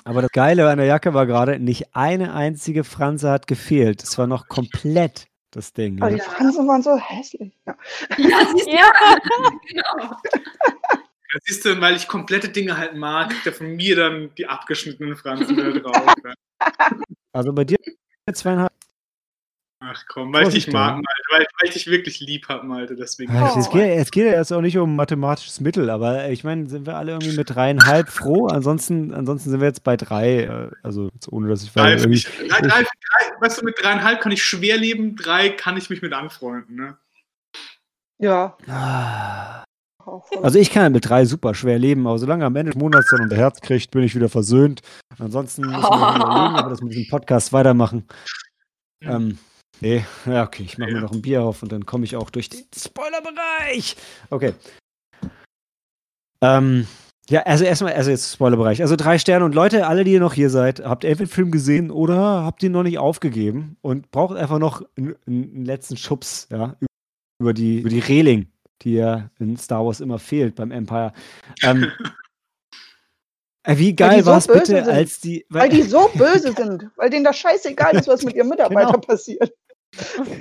Aber das Geile an der Jacke war gerade, nicht eine einzige Franse hat gefehlt. Es war noch komplett das Ding. Aber Ja. die Fransen waren so hässlich. Ja. Ja, siehst du? Ja. genau. Das siehst du, weil ich komplette Dinge halt mag, er von mir dann die abgeschnittenen Fransen wieder drauf. Ja. Also bei dir zweieinhalb. Ach komm, weil ich dich mag. Malte, weil, weil ich dich wirklich lieb habe, Malte, deswegen. Ja, Oh. Es, geht, es geht ja jetzt auch nicht um mathematisches Mittel, aber ich meine, sind wir alle irgendwie mit dreieinhalb froh? Ansonsten, ansonsten sind wir jetzt bei drei. äh, Also jetzt ohne dass ich mich, irgendwie, drei, drei, drei, weißt du, mit dreieinhalb kann ich schwer leben, drei kann ich mich mit anfreunden. Ne? ja. Ah. Also ich kann ja mit drei super schwer leben, aber solange am Ende des Monats dann unter Herz kriegt, bin ich wieder versöhnt. Ansonsten müssen wir noch überlegen, ob wir das mit diesem Podcast weitermachen. Mhm. Ähm, nee, ja, okay, ich mache mir noch ein Bier auf und dann komme ich auch durch den Spoilerbereich. Okay. Ähm, ja, also erstmal, also jetzt Spoilerbereich. Also drei Sterne und Leute, alle, die ihr noch hier seid, habt ihr den Film gesehen oder habt ihr ihn noch nicht aufgegeben und braucht einfach noch einen, einen letzten Schubs, ja, über die, über die Reling, die ja in Star Wars immer fehlt beim Empire. Ähm, äh, wie Weil geil war es bitte, sind. als die. Weil die so böse sind, weil denen das scheißegal ist, was mit ihrem Mitarbeiter Genau. passiert.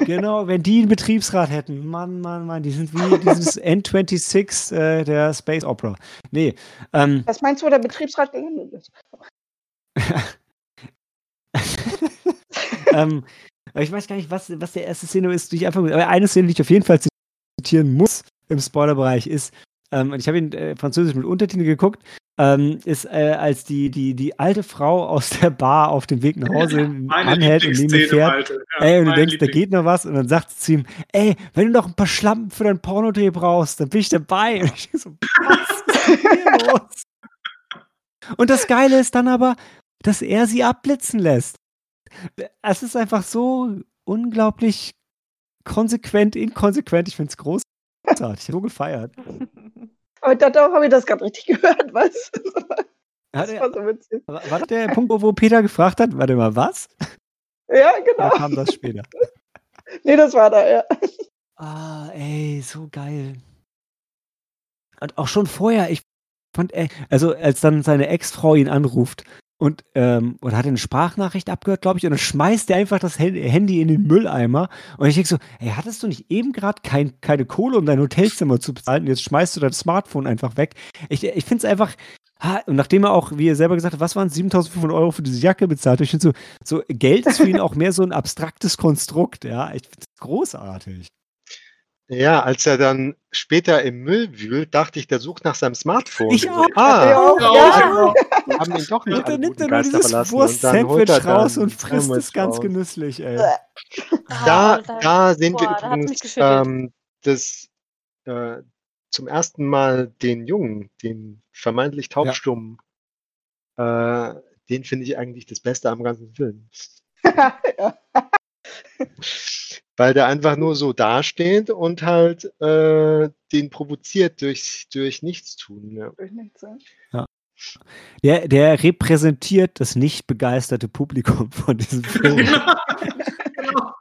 Genau, wenn die einen Betriebsrat hätten. Mann, Mann, Mann, die sind wie dieses N26 äh, der Space Opera. Nee, ähm, Was meinst du, wo der Betriebsrat gelandet ist? ähm, ich weiß gar nicht, was, was der erste Szene ist, die ich einfach. Aber eine Szene, die ich auf jeden Fall zitieren muss im Spoilerbereich, ist, ähm, und ich habe ihn äh, französisch mit Untertitel geguckt, ähm, ist, äh, als die, die, die alte Frau aus der Bar auf dem Weg nach Hause Meine anhält und neben ihm fährt. Ja, Ey, und du denkst, da geht noch was und dann sagt sie zu ihm, ey, wenn du noch ein paar Schlampen für deinen Pornodreh brauchst, dann bin ich dabei. Und ich so, was ist hier los? Und das Geile ist dann aber, dass er sie abblitzen lässt. Es ist einfach so unglaublich konsequent, inkonsequent. Ich finde es großartig. So gefeiert. Aber da habe ich das gerade richtig gehört, was? Das war so witzig. war das der Punkt, wo- Peter gefragt hat, warte mal, was? Ja, genau. kam das später? Nee, das war da, ja. Ah, ey, so geil. Und auch schon vorher, ich fand, ey, also als dann seine Ex-Frau ihn anruft und, ähm, oder hat eine Sprachnachricht abgehört, glaube ich, und dann schmeißt er einfach das Handy in den Mülleimer. Und ich denke so, ey, hattest du nicht eben gerade kein, keine Kohle, um dein Hotelzimmer zu bezahlen? Und jetzt schmeißt du dein Smartphone einfach weg. Ich, ich finde es einfach, ha, und nachdem er auch, wie er selber gesagt hat, was waren es, 7500 Euro für diese Jacke bezahlt? Ich finde so, so, Geld ist für ihn auch mehr so ein abstraktes Konstrukt, ja. Ich finde es großartig. Ja, als er dann später im Müll wühlt, dachte ich, der sucht nach seinem Smartphone. Ich auch. Ah, Ja, auch, ja. wir haben ihn doch nicht Und dann nimmt er nur Geister dieses verlassen. Und dann holt er Wurst-Sandwich raus und frisst es ganz genüsslich, ey. Da, Ah, da sehen wir boah, da mich übrigens geschüttelt. ähm, das, äh, zum ersten Mal den Jungen, den vermeintlich taubstummen. Äh, den finde ich eigentlich das Beste am ganzen Film. ja. Weil der einfach nur so dasteht und halt äh, den provoziert durch, durch Nichtstun. Ja. Durch nichts, ja. Der, der repräsentiert das nicht begeisterte Publikum von diesem Film. Genau.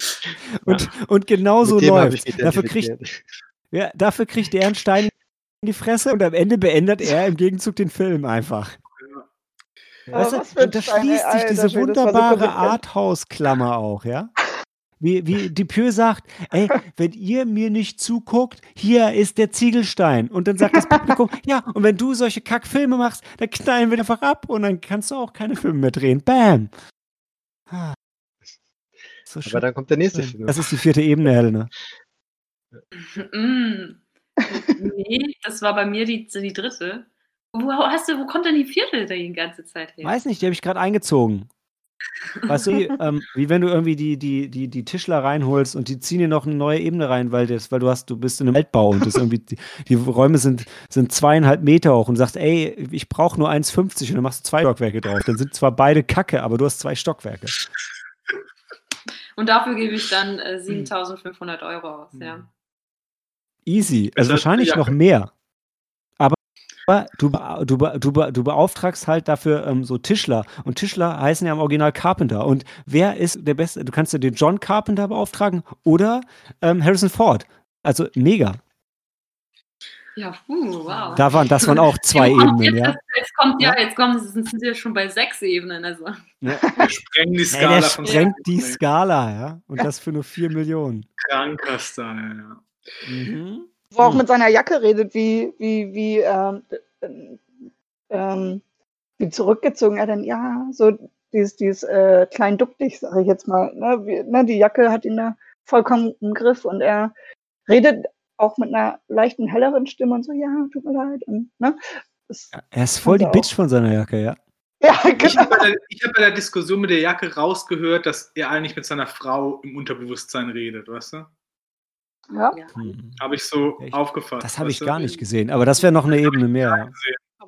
Und, und genau so läuft dafür kriegt, ja, dafür kriegt er einen Stein in die Fresse und am Ende beendet er im Gegenzug den Film einfach. Aber Weißt du, da schließt sich diese so wunderbare konsequent. Arthouse-Klammer auch, ja? Wie, wie Dupieux sagt, ey, wenn ihr mir nicht zuguckt, hier ist der Ziegelstein. Und dann sagt das Publikum, ja, und wenn du solche Kackfilme machst, dann knallen wir einfach ab und dann kannst du auch keine Filme mehr drehen. Bam! Ah. So Aber schön. dann kommt der nächste Film. Das ist die vierte Ebene, Helena. Mm. Nee, das war bei mir die, die dritte. Wo, hast du, wo kommt denn die vierte die ganze Zeit her? Weiß nicht, die habe ich gerade eingezogen. Weißt du, wie, ähm, wie wenn du irgendwie die, die, die, die Tischler reinholst und die ziehen dir noch eine neue Ebene rein, weil, das, weil du hast, du bist in einem Altbau und das irgendwie, die, die Räume sind, sind zweieinhalb Meter hoch und sagst, ey, ich brauche nur 1,50 und dann machst du zwei Stockwerke drauf. Dann sind zwar beide Kacke, aber du hast zwei Stockwerke. Und dafür gebe ich dann äh, 7500 Euro aus, ja. Easy. Also wahrscheinlich noch mehr. Aber du, du, du, du beauftragst halt dafür ähm, so Tischler. Und Tischler heißen ja im Original Carpenter. Und wer ist der Beste? Du kannst ja den John Carpenter beauftragen oder ähm, Harrison Ford. Also mega. Ja, puh, wow. Da waren, das waren auch zwei Ebenen, jetzt, ja. Jetzt kommt, ja, Ja. jetzt kommen, sind wir schon bei sechs Ebenen. Also. Wir sprengen die Skala der von sprengt die Nee, Skala, ja. Und das für nur 4 Millionen. Kranker Style, ja. Mhm. Wo er auch mit seiner Jacke redet, wie, wie, wie, ähm, äh, ähm, wie zurückgezogen er dann, ja, so dieses, dieses äh, klein ducktig, sage ich jetzt mal. Ne? Wie, ne? Die Jacke hat ihn da vollkommen im Griff und er redet auch mit einer leichten, helleren Stimme und so, ja, tut mir leid. Und, ne? das, Er ist voll die auch. Bitch von seiner Jacke, ja. ja, Ich genau. habe bei, der- ich hab bei der Diskussion mit der Jacke rausgehört, dass er eigentlich mit seiner Frau im Unterbewusstsein redet, weißt du? Ja. Hm. Habe ich so Echt? aufgefasst. Das habe ich gar nicht gesehen. Aber das wäre noch eine Ebene mehr.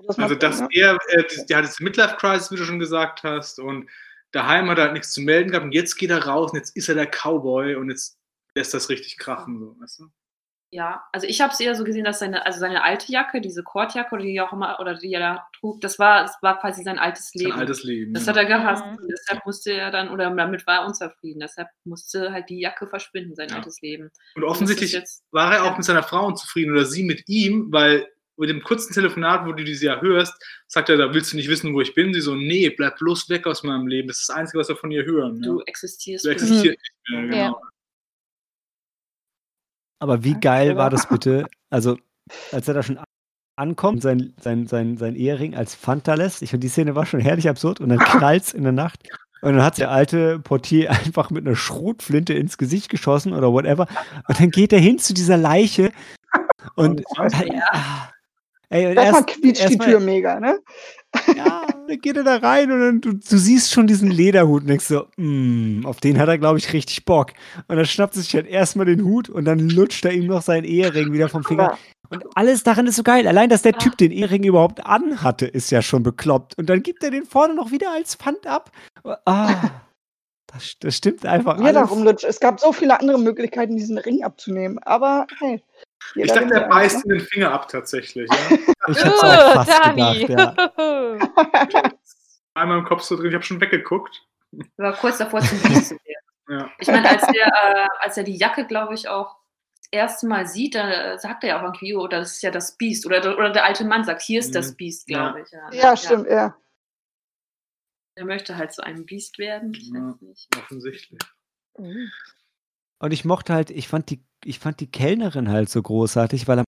Das Also, dass ne? er, äh, die- der hat jetzt Midlife-Crisis, wie du schon gesagt hast, und daheim hat er halt nichts zu melden gehabt und jetzt geht er raus und jetzt ist er der Cowboy und jetzt lässt das richtig krachen, so, weißt du? Ja, also ich habe es eher so gesehen, dass seine, also seine alte Jacke, diese Kordjacke oder die auch immer, oder die er da trug, das war, das war quasi sein altes Leben. Sein altes Leben. Das ja. hat er gehasst. Mhm. Und deshalb musste er dann, oder damit war er unzufrieden. Deshalb musste halt die Jacke verschwinden, sein Ja. altes Leben. Und offensichtlich ist jetzt- war er auch ja. mit seiner Frau unzufrieden oder sie mit ihm, weil mit dem kurzen Telefonat, wo du diese ja hörst, sagt er, da willst du nicht wissen, wo ich bin. Sie so, nee, bleib bloß weg aus meinem Leben. Das ist das Einzige, was wir von ihr hören. Du ja. existierst. Du für mich. existierst nicht mehr, Ja. Aber wie Ja, geil war das bitte? Also, als er da schon ankommt, sein, sein, sein, sein Ehering als Fanta lässt. Ich finde, die Szene war schon herrlich absurd. Und dann knallt's in der Nacht. Und dann hat der alte Portier einfach mit einer Schrotflinte ins Gesicht geschossen oder whatever. Und dann geht er hin zu dieser Leiche. Und, Oh, das Ah, ey, und Erstmal erst, quietscht die erstmal- Tür mega, ne? ja, dann geht er da rein und dann, du, du siehst schon diesen Lederhut und denkst so, mm, auf den hat er, glaube ich, richtig Bock. Und dann schnappt er sich halt erstmal den Hut und dann lutscht er ihm noch seinen Ehering wieder vom Finger. Und alles daran ist so geil. Allein, dass der Typ den Ehering überhaupt anhatte, ist ja schon bekloppt. Und dann gibt er den vorne noch wieder als Pfand ab. Ah, das, das stimmt einfach Mir alles. darum lutscht. Es gab so viele andere Möglichkeiten, diesen Ring abzunehmen. Aber hey. Ich dachte, er eins, beißt ihm den Finger ab tatsächlich. Ja. Ich hab's auch fast Dani. gedacht, ja. Einmal im Kopf so drin, ich habe schon weggeguckt. war kurz davor zum Biest zu werden. Ja. Ich meine, als, der, äh, als er die Jacke, glaube ich, auch das erste Mal sieht, da sagt er ja auch irgendwie, oh, das ist ja das Biest. Oder, oder der alte Mann sagt, hier ist das Mhm. Biest, Ja. glaube ich. Ja, ne? Ja, stimmt, ja. Er möchte halt zu einem Biest werden. Ich Ja. weiß nicht. Offensichtlich. Und ich mochte halt, ich fand die, ich fand die Kellnerin halt so großartig, weil am,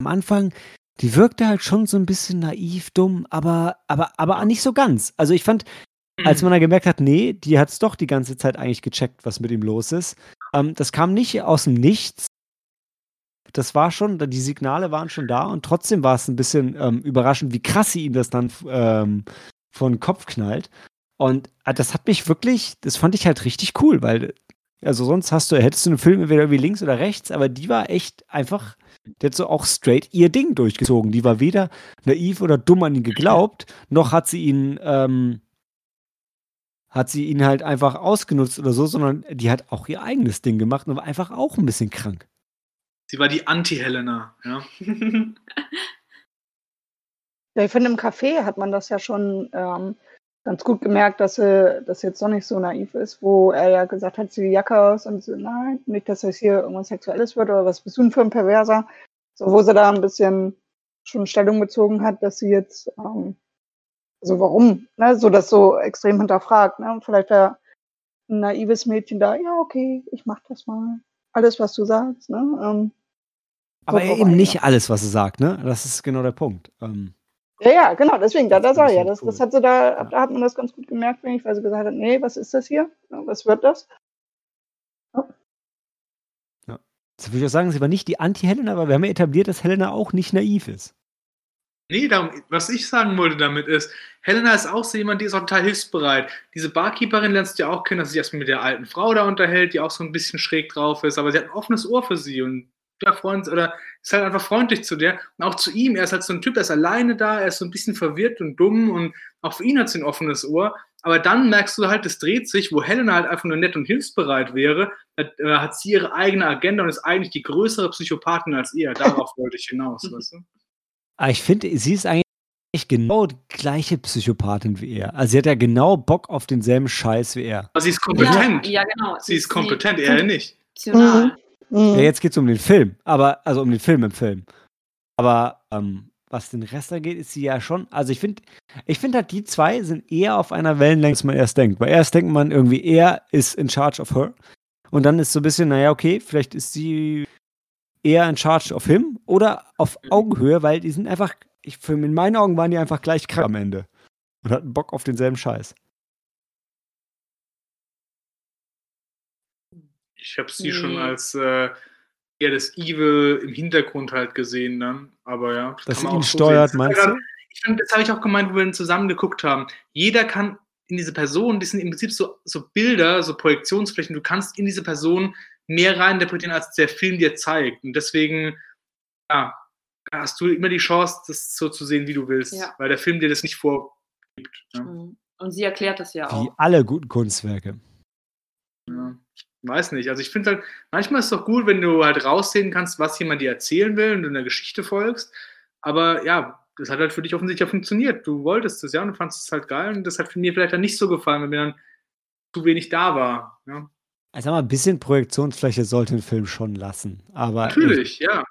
am Anfang, die wirkte halt schon so ein bisschen naiv, dumm, aber, aber, aber nicht so ganz. Also ich fand, als man dann gemerkt hat, nee, die hat es doch die ganze Zeit eigentlich gecheckt, was mit ihm los ist. Ähm, das kam nicht aus dem Nichts. Das war schon, die Signale waren schon da und trotzdem war es ein bisschen ähm, überraschend, wie krass sie ihm das dann ähm, vor den Kopf knallt. Und äh, das hat mich wirklich, das fand ich halt richtig cool, weil, also sonst hast du, hättest du einen Film entweder irgendwie links oder rechts, aber die war echt einfach, die hat so auch straight ihr Ding durchgezogen. Die war weder naiv oder dumm an ihn geglaubt, noch hat sie ihn, ähm, hat sie ihn halt einfach ausgenutzt oder so, sondern die hat auch ihr eigenes Ding gemacht und war einfach auch ein bisschen krank. Sie war die Anti-Helena. Ja. Ja, ich finde, im Café hat man das ja schon ähm, ganz gut gemerkt, dass sie das jetzt doch nicht so naiv ist, wo er ja gesagt hat, zieh die Jacke aus und sie, nein, nicht, dass das hier irgendwas Sexuelles wird oder was bist du denn für ein Perverser? So, wo sie da ein bisschen schon Stellung bezogen hat, dass sie jetzt, ähm, also warum, ne, so das so extrem hinterfragt, ne? Vielleicht wäre ein naives Mädchen da, ja, okay, ich mach das mal. Alles, was du sagst, ne? Ähm, Aber so eben nicht alles, was sie sagt, ne? Das ist genau der Punkt. Ähm, Ja, ja, genau, deswegen, da, da sag ich ja, das, das hat sie da, Ja. da hat man das ganz gut gemerkt, finde ich, weil sie gesagt hat, nee, was ist das hier? Ja, Was wird das? Jetzt würde ich auch sagen, sie war nicht die Anti-Helena, aber wir haben ja etabliert, dass Helena auch nicht naiv ist. Nee, darum, was ich sagen wollte damit ist, Helena ist auch so jemand, die ist auch total hilfsbereit. Diese Barkeeperin lernst du ja auch kennen, dass sie sich erstmal mit der alten Frau da unterhält, die auch so ein bisschen schräg drauf ist, aber sie hat ein offenes Ohr für sie und der Freund oder ist halt einfach freundlich zu der und auch zu ihm. Er ist halt so ein Typ, der ist alleine da, er ist so ein bisschen verwirrt und dumm und auch für ihn hat sie ein offenes Ohr. Aber dann merkst du halt, es dreht sich, wo Helena halt einfach nur nett und hilfsbereit wäre, hat, äh, hat sie ihre eigene Agenda und ist eigentlich die größere Psychopathin als er. Darauf wollte ich hinaus, weißt du? Aber ich finde, sie ist eigentlich genau die gleiche Psychopathin wie er. Also sie hat ja genau Bock auf denselben Scheiß wie er. Aber sie ist kompetent. Ja, ja, genau. Sie ist kompetent, er nicht. Emotional. Mhm. Ja, jetzt geht es um den Film, aber, also um den Film im Film. Aber ähm, was den Rest angeht, ist sie ja schon, also ich finde, ich finde halt, die zwei sind eher auf einer Wellenlänge, als man erst denkt. Weil erst denkt man irgendwie, er ist in charge of her. Und dann ist so ein bisschen, naja, okay, vielleicht ist sie eher in charge of him oder auf Augenhöhe, weil die sind einfach, ich, in meinen Augen waren die einfach gleich krank am Ende. Und hatten Bock auf denselben Scheiß. Ich habe sie schon Nee. als äh, eher das Evil im Hintergrund halt gesehen dann. Aber ja, das ihn auch so steuert, sehen. meinst du? Ich finde, das habe ich auch gemeint, wo wir dann zusammen geguckt haben. Jeder kann in diese Person, das sind im Prinzip so, so Bilder, so Projektionsflächen, du kannst in diese Person mehr reininterpretieren, als der Film dir zeigt. Und deswegen, ja, hast du immer die Chance, das so zu sehen, wie du willst, Ja. weil der Film dir das nicht vorgibt. Ja. Mhm. Und sie erklärt das ja Wie auch. alle guten Kunstwerke. Ja. Weiß nicht. Also ich finde halt, manchmal ist es doch gut, wenn du halt raussehen kannst, was jemand dir erzählen will und du einer Geschichte folgst. Aber ja, das hat halt für dich offensichtlich ja funktioniert. Du wolltest es ja und du fandest es halt geil und das hat mir vielleicht dann nicht so gefallen, weil mir dann zu wenig da war. Ja. Also mal, ein bisschen Projektionsfläche sollte ein Film schon lassen. Aber Natürlich, ja.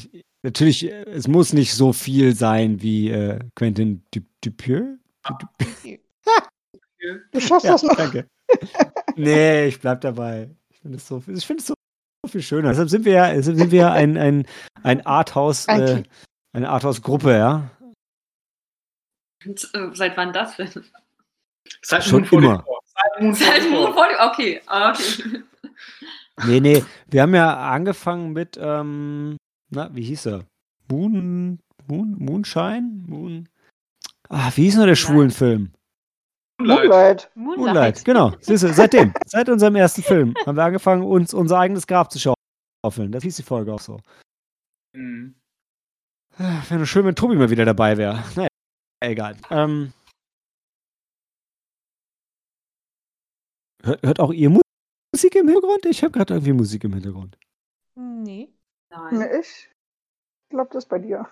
natürlich, äh, es muss nicht so viel sein wie äh, Quentin Du- Dupieux. Du schaffst Ja, das noch. danke. nee, ich bleib dabei. Ich finde es so, ich finde es so, so viel schöner. Deshalb sind wir ja, deshalb sind wir ja ein, ein, ein Arthouse, äh, eine Arthouse-Gruppe, ja. Und, äh, seit wann das denn? Seit Schon Moon immer. 44. Seit Seit Moon 44. Moon Okay, ah, okay. Nee, nee, wir haben ja angefangen mit, ähm, na, wie hieß er? Moon, Moon, Moonshine? Moon. Ah, wie hieß noch der schwulen Film? Moonlight. Moonlight. Moonlight. Moonlight, genau. Siehst du, seitdem, seit unserem ersten Film, haben wir angefangen, uns unser eigenes Grab zu schaufeln. Das hieß die Folge auch so. Mhm. Wäre nur schön, wenn Tobi mal wieder dabei wäre. Naja, egal. Ähm, hört, hört auch ihr Mu- Musik im Hintergrund? Ich habe gerade irgendwie Musik im Hintergrund. Nee. Nein. Nee, ich glaube, das ist bei dir.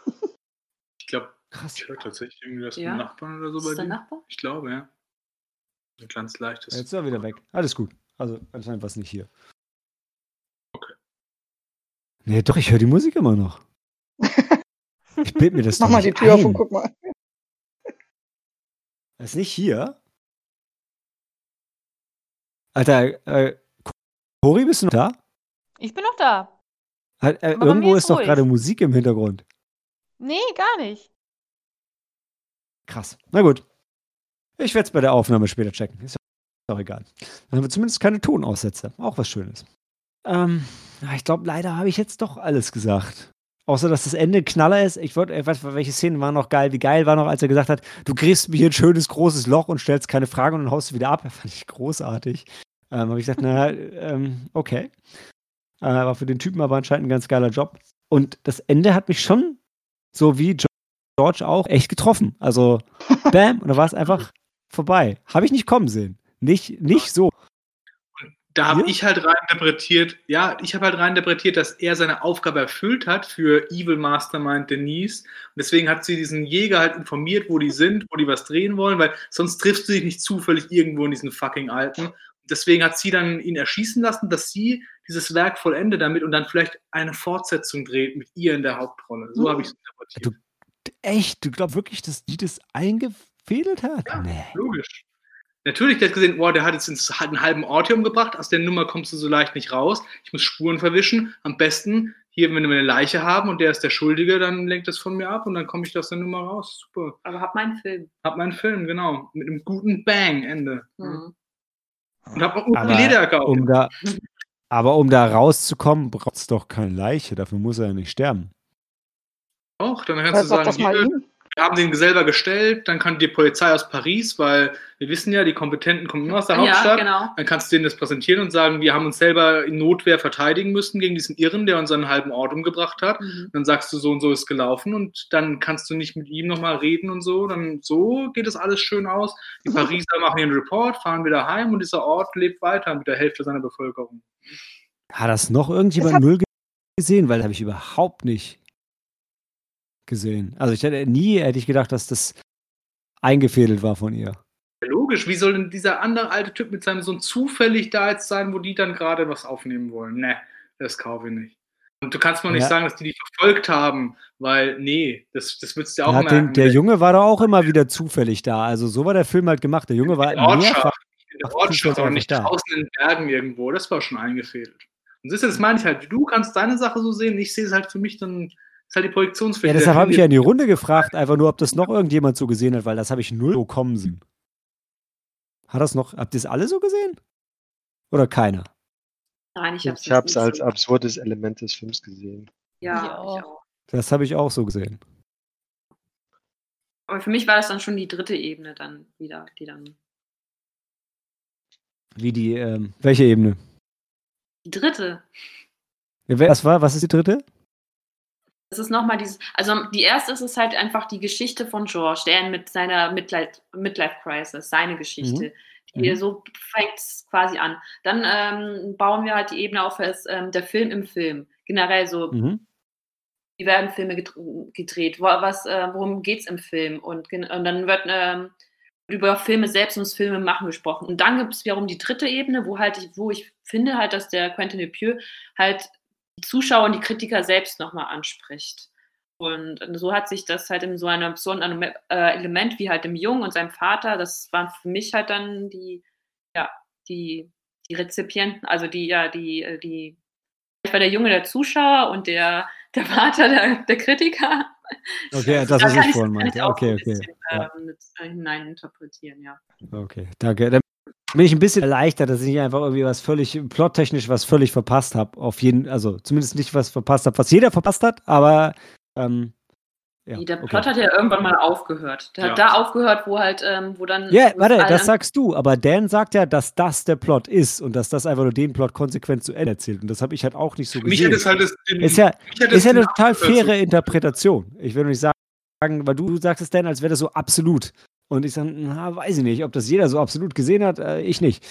Ich glaube, Krass. ich höre tatsächlich irgendwie das Ja. vom Nachbarn oder so Ist bei das der dir. Nachbar? Ich glaube, ja. Ein ganz leichtes. Jetzt ist er wieder weg. Alles gut. Also anscheinend war es nicht hier. Okay. Nee, doch, ich höre die Musik immer noch. Ich bild mir das Mach doch mal die Tür auf ein. und guck mal. Das ist nicht hier. Alter, äh, Cori, bist du noch da? Ich bin noch da. Halt, äh, irgendwo ist ist doch gerade Musik im Hintergrund. Nee, gar nicht. Krass. Na gut. Ich werde es bei der Aufnahme später checken. Ist auch egal. Dann haben wir zumindest keine Tonaussätze. Auch was Schönes. Ähm, ich glaube, leider habe ich jetzt doch alles gesagt. Außer, dass das Ende ein Knaller ist. Ich wollte, ich weiß, welche Szenen waren noch geil. Wie geil war noch, als er gesagt hat, du kriegst mir hier ein schönes, großes Loch und stellst keine Fragen und dann haust du wieder ab. Das fand ich großartig. Ähm, habe ich gesagt, na, ähm, okay. Äh, war für den Typen aber anscheinend ein ganz geiler Job. Und das Ende hat mich schon, so wie George auch, echt getroffen. Also, bam, und da war es einfach vorbei. Habe ich nicht kommen sehen. Nicht, nicht so. Da habe Ja? ich halt rein interpretiert, ja, ich habe halt rein interpretiert, dass er seine Aufgabe erfüllt hat für Evil Mastermind Denise. Und deswegen hat sie diesen Jäger halt informiert, wo die sind, wo die was drehen wollen, weil sonst triffst du dich nicht zufällig irgendwo in diesen fucking Alten. Und deswegen hat sie dann ihn erschießen lassen, dass sie dieses Werk vollende damit und dann vielleicht eine Fortsetzung dreht mit ihr in der Hauptrolle. So habe ich es interpretiert. Echt? Du glaubst wirklich, dass die das eingefädelt hat? Ja. Nee. Logisch. Natürlich, der hat gesehen, boah, der hat jetzt ins, hat einen halben Ort hier umgebracht, aus der Nummer kommst du so leicht nicht raus. Ich muss Spuren verwischen. Am besten, hier, wenn wir eine Leiche haben und der ist der Schuldige, dann lenkt das von mir ab und dann komme ich aus der Nummer raus. Super. Aber hab meinen Film. Hab meinen Film, genau. Mit einem guten Bang-Ende. Mhm. Und hab auch Aber die Lederjacke auf. Um da, aber um da rauszukommen, braucht es doch keine Leiche. Dafür muss er ja nicht sterben. Auch, dann kannst Hört du doch sagen, das mal hier. Wir haben den selber gestellt, dann kann die Polizei aus Paris, weil wir wissen ja, die Kompetenten kommen immer aus der Ja, Hauptstadt. genau. Dann kannst du denen das präsentieren und sagen, wir haben uns selber in Notwehr verteidigen müssen gegen diesen Irren, der unseren halben Ort umgebracht hat. Mhm. Dann sagst du, so und so ist gelaufen und dann kannst du nicht mit ihm nochmal reden und so. Dann so geht das alles schön aus. Die Pariser machen ihren Report, fahren wieder heim und dieser Ort lebt weiter mit der Hälfte seiner Bevölkerung. Hat das noch irgendjemand Müll gesehen? Weil das habe ich überhaupt nicht gesehen. Also ich hätte nie hätte ich gedacht, dass das eingefädelt war von ihr. Ja, Logisch, wie soll denn dieser andere alte Typ mit seinem Sohn zufällig da jetzt sein, wo die dann gerade was aufnehmen wollen? Ne, das kaufe ich nicht. Und du kannst mir nicht Ja. sagen, dass die dich verfolgt haben, weil, nee, das, das würdest du ja auch hat merken. den, der Junge war doch auch immer wieder zufällig da. Also so war der Film halt gemacht. Der Junge war in der. Ortschaft, in der Ortschaft, aber nicht da. draußen in den Bergen irgendwo. Das war schon eingefädelt. Und du, das meine ich halt. Du kannst deine Sache so sehen, ich sehe es halt für mich dann, ist halt die Ja, Projektionsfläche. deshalb der habe ich ja in die Runde gefragt, einfach nur, ob das noch irgendjemand so gesehen hat, weil das habe ich null so kommen sehen. Hat das noch, habt ihr es alle so gesehen? Oder keiner? Nein, ich Ich habe es nicht als so- absurdes Element des Films gesehen. Ja, Ich auch. ich. Das habe ich auch so gesehen. Aber für mich war das dann schon die dritte Ebene dann wieder, die dann. Wie die, ähm, welche Ebene? Die dritte. Ja, wer- Was war, was ist die dritte? Das ist nochmal dieses, also die erste ist es halt einfach die Geschichte von George, der mit seiner Midlife, Midlife Crisis, seine Geschichte. Die Die, Mhm. So fängt es quasi an. Dann ähm, bauen wir halt die Ebene auf, als ähm, der Film im Film. Generell so, Mhm. wie werden Filme gedr- gedreht? Was, äh, worum geht es im Film? Und, und dann wird ähm, über Filme selbst und das Filme machen gesprochen. Und dann gibt es wiederum die dritte Ebene, wo halt ich, wo ich finde halt, dass der Quentin Dupieux halt die Zuschauer und die Kritiker selbst nochmal anspricht. Und so hat sich das halt in so einem besonderen äh, Element wie halt dem Jungen und seinem Vater, das waren für mich halt dann die, ja, die, die Rezipienten, also die, ja, die, äh, die, ich war der Junge der Zuschauer und der, der Vater der, der Kritiker. Okay, das, Da was ich vorhin meinte. Okay, okay. bisschen, Ja. mit äh, hineininterpretieren, ja. Okay, danke. Dann bin ich ein bisschen erleichtert, dass ich nicht einfach irgendwie was völlig plottechnisch was völlig verpasst habe. Auf jeden, also zumindest nicht was verpasst habe, was jeder verpasst hat, aber ähm, ja, Der okay. Plot hat ja irgendwann mal aufgehört. Der Ja. hat da aufgehört, wo halt, ähm, wo dann. Ja, wo warte, das sagst du, aber Dan sagt ja, dass das der Plot ist und dass das einfach nur den Plot konsequent zu Ende erzählt. Und das habe ich halt auch nicht so Mich gesehen. hätte es halt das, den, ist ja, mich ist ja eine total faire Interpretation. Ich will nur nicht sagen, weil du sagst es Dan, als wäre das so absolut. Und ich sage, na, weiß ich nicht, ob das jeder so absolut gesehen hat, äh, ich nicht.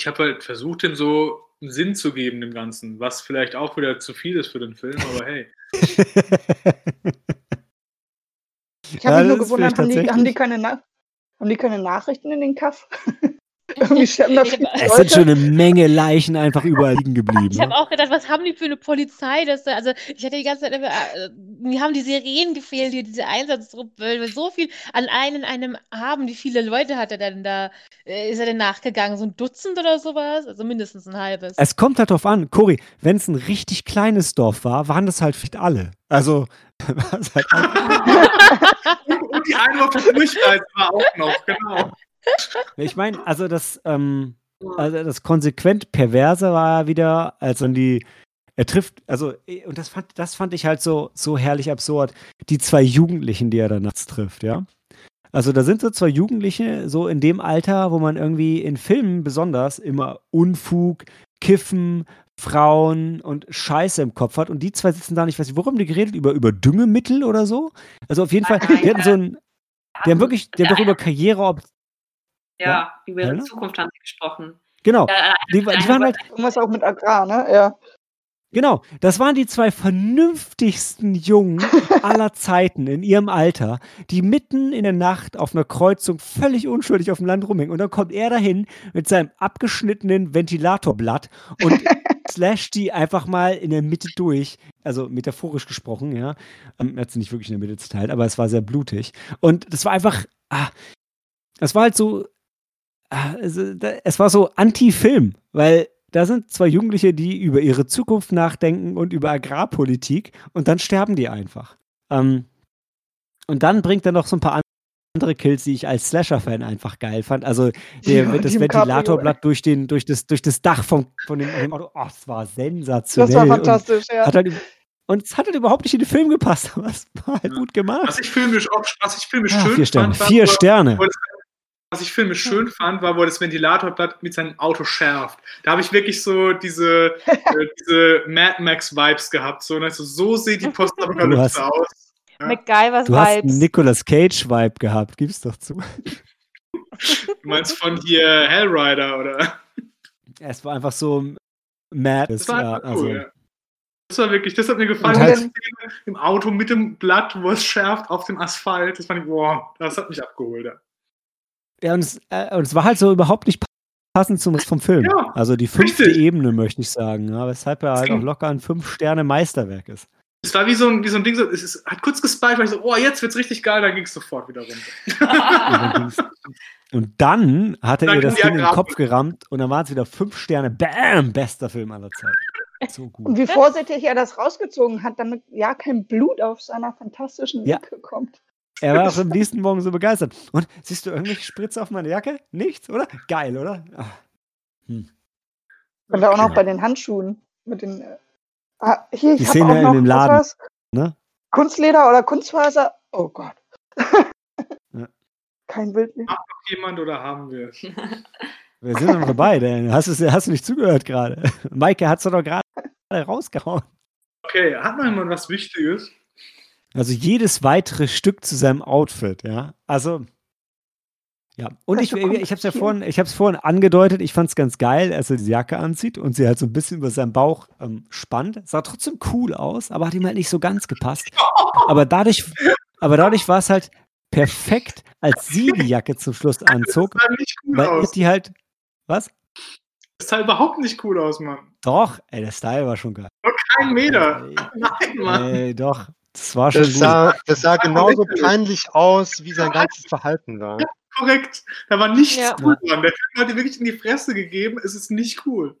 Ich habe halt versucht, dem so einen Sinn zu geben, dem Ganzen, was vielleicht auch wieder zu viel ist für den Film, aber hey. Ich Ja, habe mich nur gewundert, haben die, haben, die keine Na haben die keine Nachrichten in den Kaff? Irgendwie sterben da Ich hab- viele Es sind schon eine Menge Leichen einfach überall liegen geblieben. Ich Ne? habe auch gedacht, was haben die für eine Polizei? Dass da, also ich hatte die ganze Zeit, immer, äh, mir haben die Sirenen gefehlt, hier diese Einsatztruppe, weil wir so viel an einen einem Abend, wie viele Leute hat er denn da, äh, ist er denn nachgegangen? So ein Dutzend oder sowas? Also mindestens ein halbes. Es kommt halt drauf an, Cory, wenn es ein richtig kleines Dorf war, waren das halt vielleicht alle. Also, war es halt einfach- Und, und die eine auf der Durchreise war auch noch, genau. Ich meine, also das, ähm, also das konsequent Perverse war wieder, als dann die, er trifft, also, eh, und das fand, das fand ich halt so, so herrlich absurd, die zwei Jugendlichen, die er dann nachts trifft, ja. Also da sind so zwei Jugendliche, so in dem Alter, wo man irgendwie in Filmen besonders immer Unfug, Kiffen, Frauen und Scheiße im Kopf hat. Und die zwei sitzen da nicht, weiß ich, worum die geredet? Über, über Düngemittel oder so? Also auf jeden Fall, die hatten so ein, die haben wirklich, die haben doch über Karriere, Ja, über ihre Ja? Zukunft haben sie gesprochen. genau, Ja, die, die waren halt, Irgendwas auch mit Agrar, ne? Ja. Genau, das waren die zwei vernünftigsten Jungen aller Zeiten in ihrem Alter, die mitten in der Nacht auf einer Kreuzung völlig unschuldig auf dem Land rumhängen. Und dann kommt er dahin mit seinem abgeschnittenen Ventilatorblatt und slasht die einfach mal in der Mitte durch. Also metaphorisch gesprochen, ja. Ähm, er hat sie nicht wirklich in der Mitte zerteilt, aber es war sehr blutig. Und das war einfach, ah, das war halt so, also, da- es war so Anti-Film, weil da sind zwei Jugendliche, die über ihre Zukunft nachdenken und über Agrarpolitik und dann sterben die einfach. Ähm, und dann bringt er noch so ein paar andere Kills, die ich als Slasher-Fan einfach geil fand. Also der, Ja, das Ventilatorblatt durch, den, durch, das, durch das Dach von, von dem, dem Auto. Oh, es war sensationell. Das war und fantastisch, ja. Hat halt, und es hat halt überhaupt nicht in den Film gepasst, aber es war halt Ja. gut gemacht. Was ich filmisch, auch, was ich filmisch Ah, schön vier Sterne. fand, Vier Sterne. das- was ich filmisch schön fand, war, wo er das Ventilatorblatt mit seinem Auto schärft. Da habe ich wirklich so diese, äh, diese Mad Max-Vibes gehabt. So, also, so sieht die Postapokalypse aus. Ja. MacGyvers Du hast einen. Nicolas Cage-Vibe gehabt, gib's doch zu. Du meinst von hier Hellrider, oder? Es war einfach so mad. Das war ja, also, cool, ja. Das war wirklich, das hat mir gefallen. Halt- Die Szene Im Auto mit dem Blatt, wo es schärft auf dem Asphalt. Das fand ich, boah, das hat mich abgeholt. Ja. Und es, äh, und es war halt so überhaupt nicht passend zum Rest vom Film. Ja, also die fünfte richtig. Ebene, möchte ich sagen. Ja, weshalb er halt auch locker ein Fünf-Sterne-Meisterwerk ist. Es war wie so ein, wie so ein Ding, so, es ist, hat kurz gespiked, weil ich so, oh, jetzt wird's richtig geil, dann ging es sofort wieder runter. Und dann hat er Dann ihr das Ding in den. Kopf gerammt und dann waren es wieder fünf Sterne. Bam! Bester Film aller Zeiten. So gut. Und wie vorsichtig er das rausgezogen hat, damit ja kein Blut auf seiner fantastischen Ja. Jacke kommt. Er war auch am nächsten Morgen so begeistert. Und siehst du irgendwelche Spritze auf meiner Jacke? Nichts, oder? Geil, oder? Ah. Und auch noch Okay. bei den Handschuhen. Mit den, äh, ah, hier, Die ich habe auch in noch dem was Laden, war's? ne? Kunstleder oder Kunstfaser. Oh Gott. Ja. Kein Bild mehr. Jemand oder haben wir? Wir sind noch dabei, denn hast, du's- hast du nicht zugehört gerade? Maike hat es doch gerade rausgehauen. Okay, hat noch jemand was Wichtiges? Also jedes weitere Stück zu seinem Outfit, ja. Also, Ja, und ich, ich habe es ja vorhin, ich habe es vorhin angedeutet, ich fand es ganz geil, als er die Jacke anzieht und sie halt so ein bisschen über seinen Bauch ähm, spannt. Sah trotzdem cool aus, aber hat ihm halt nicht so ganz gepasst. Aber dadurch, aber dadurch war es halt perfekt, als sie die Jacke zum Schluss anzog, Das sah nicht cool weil aus. die halt, was? Das sah überhaupt nicht cool aus, Mann. Doch, ey, der Style war schon geil. Kein Meter. Ey, Nein, Mann. ey, doch, das war schon Das gut. sah, das sah genauso peinlich aus, wie sein ganzes Verhalten war. Korrekt. Da war nichts Ja. cool dran. Der Film hat dir wirklich in die Fresse gegeben. Es ist nicht cool.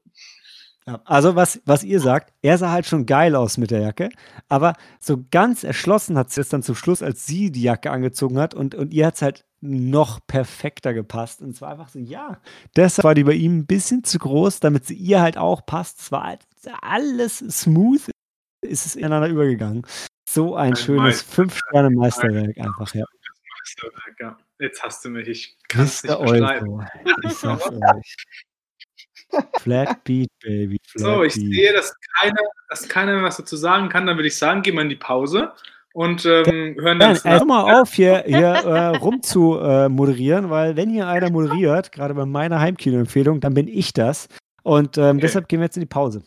Ja, also was, was ihr sagt, er sah halt schon geil aus mit der Jacke, aber so ganz erschlossen hat sie es dann zum Schluss, als sie die Jacke angezogen hat und, und ihr hat es halt noch perfekter gepasst. Und es war einfach so, ja, deshalb war die bei ihm ein bisschen zu groß, damit sie ihr halt auch passt. Es war halt alles smooth, ist es ineinander übergegangen. So ein, Ein schönes Meister- Fünf-Sterne-Meisterwerk einfach, ja. Meisterwerk, ja. Jetzt hast du mich. Ich kann es nicht. Euro. Ich sag's euch. Flat Beat, Baby. Flat So, ich Beat. sehe, dass keiner, dass keiner mehr was dazu sagen kann. Dann würde ich sagen, gehen wir in die Pause und ähm, hören dann Nein, hör mal auf, hier, hier äh, rum zu äh, moderieren, weil wenn hier einer moderiert, gerade bei meiner Heimkino-Empfehlung, dann bin ich das. Und ähm, Okay. deshalb gehen wir jetzt in die Pause.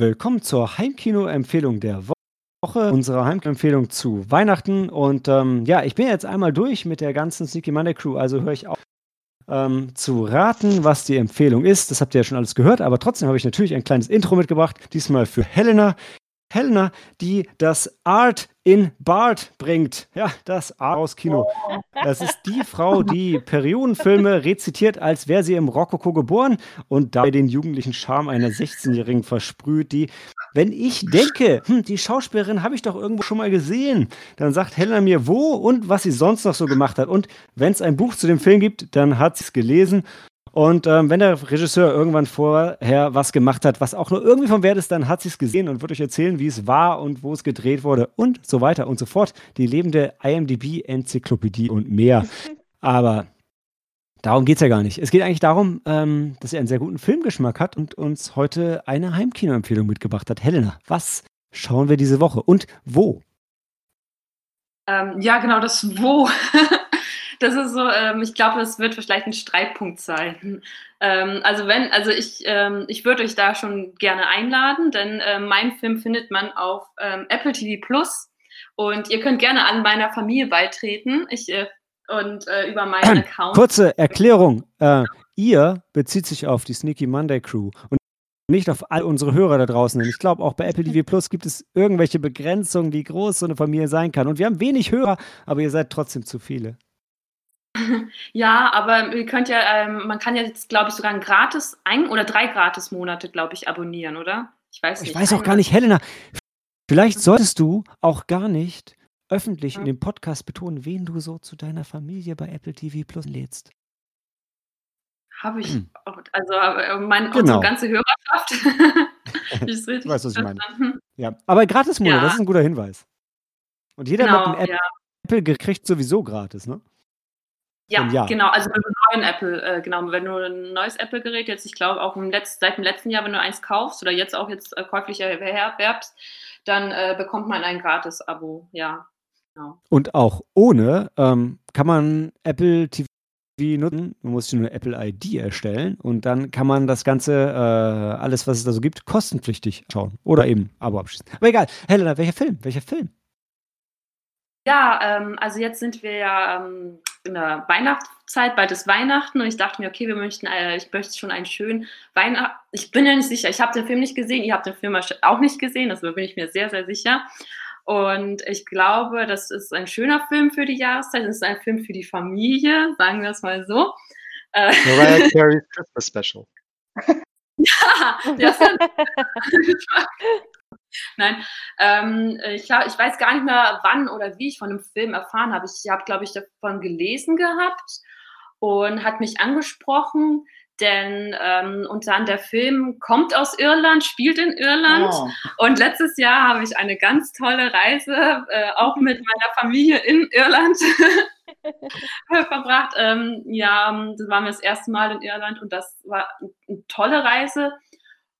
Willkommen zur Heimkino-Empfehlung der Woche, unserer Heimkino-Empfehlung zu Weihnachten. Und ähm, ja, ich bin jetzt einmal durch mit der ganzen Sneaky Monday Crew, also höre ich auf ähm, zu raten, was die Empfehlung ist. Das habt ihr ja schon alles gehört, aber trotzdem habe ich natürlich ein kleines Intro mitgebracht, diesmal für Helena. Helena, die das Art in Bart bringt. Ja, das Art aus Kino. Das ist die Frau, die Periodenfilme rezitiert, als wäre sie im Rokoko geboren und dabei den jugendlichen Charme einer 16-Jährigen versprüht, die, wenn ich denke, hm, die Schauspielerin habe ich doch irgendwo schon mal gesehen, dann sagt Helena mir, wo und was sie sonst noch so gemacht hat. Und wenn es ein Buch zu dem Film gibt, dann hat sie es gelesen. Und ähm, wenn der Regisseur irgendwann vorher was gemacht hat, was auch nur irgendwie vom Wert ist, dann hat sie es gesehen und wird euch erzählen, wie es war und wo es gedreht wurde und so weiter und so fort. Die lebende IMDb-Enzyklopädie und mehr. Aber darum geht es ja gar nicht. Es geht eigentlich darum, ähm, dass sie einen sehr guten Filmgeschmack hat und uns heute eine Heimkinoempfehlung mitgebracht hat. Helena, was schauen wir diese Woche und wo? Ähm, ja, genau, das Wo. Das ist so, ähm, ich glaube, das wird vielleicht ein Streitpunkt sein. Ähm, also wenn, also ich, ähm, ich würde euch da schon gerne einladen, denn ähm, mein Film findet man auf ähm, Apple TV Plus und ihr könnt gerne an meiner Familie beitreten. Ich äh, und äh, über meinen Account. Kurze Erklärung. Äh, ihr bezieht sich auf die Sneaky Monday Crew und nicht auf all unsere Hörer da draußen. Und ich glaube, auch bei Apple TV Plus gibt es irgendwelche Begrenzungen, wie groß so eine Familie sein kann. Und wir haben wenig Hörer, aber ihr seid trotzdem zu viele. Ja, aber ihr könnt ja, ähm, man kann ja jetzt, glaube ich, sogar ein gratis, ein oder drei gratis Monate, glaube ich, abonnieren, oder? Ich weiß nicht. Ich weiß auch gar nicht, Helena, vielleicht solltest du auch gar nicht öffentlich in dem Podcast betonen, wen du so zu deiner Familie bei Apple TV Plus lädst. Habe ich auch, also äh, mein, Genau. ganze Hörerschaft. ich richtig weißt, was ich meine. Ja, aber gratis Monat, Ja. das ist ein guter Hinweis. Und jeder Genau, mit einem App ja. Apple kriegt sowieso gratis, ne? Ja, Jahr. genau, also mit einem neuen Apple, äh, genau, wenn du ein neues Apple-Gerät jetzt, ich glaube auch im Letz-, seit dem letzten Jahr, wenn du eins kaufst oder jetzt auch jetzt äh, käuflich erwerbst, dann äh, bekommt man ein Gratis-Abo, ja. Genau. Und auch ohne ähm, kann man Apple TV nutzen. Man muss sich nur eine Apple ID erstellen und dann kann man das Ganze, äh, alles, was es da so gibt, kostenpflichtig schauen. Oder eben Abo abschließen. Aber egal. Helena, welcher Film? Welcher Film? Ja, ähm, also jetzt sind wir ja ähm, in der Weihnachtszeit, bald ist Weihnachten und ich dachte mir, okay, wir möchten, äh, ich möchte schon einen schönen Weihnachten. Ich bin ja nicht sicher, ich habe den Film nicht gesehen, ihr habt den Film auch nicht gesehen, das bin ich mir sehr, sehr sicher. Und ich glaube, das ist ein schöner Film für die Jahreszeit, es ist ein Film für die Familie, sagen wir es mal so. Äh, Mariah Carey's Christmas Special. ja, Nein, ähm, ich, glaub, ich weiß gar nicht mehr, wann oder wie ich von dem Film erfahren habe. Ich habe, glaube ich, davon gelesen gehabt und hat mich angesprochen, denn ähm, unter anderem der Film kommt aus Irland, spielt in Irland. Oh. Und letztes Jahr habe ich eine ganz tolle Reise äh, auch mit meiner Familie in Irland verbracht. Ähm, ja, das war mir das erste Mal in Irland und das war eine tolle Reise.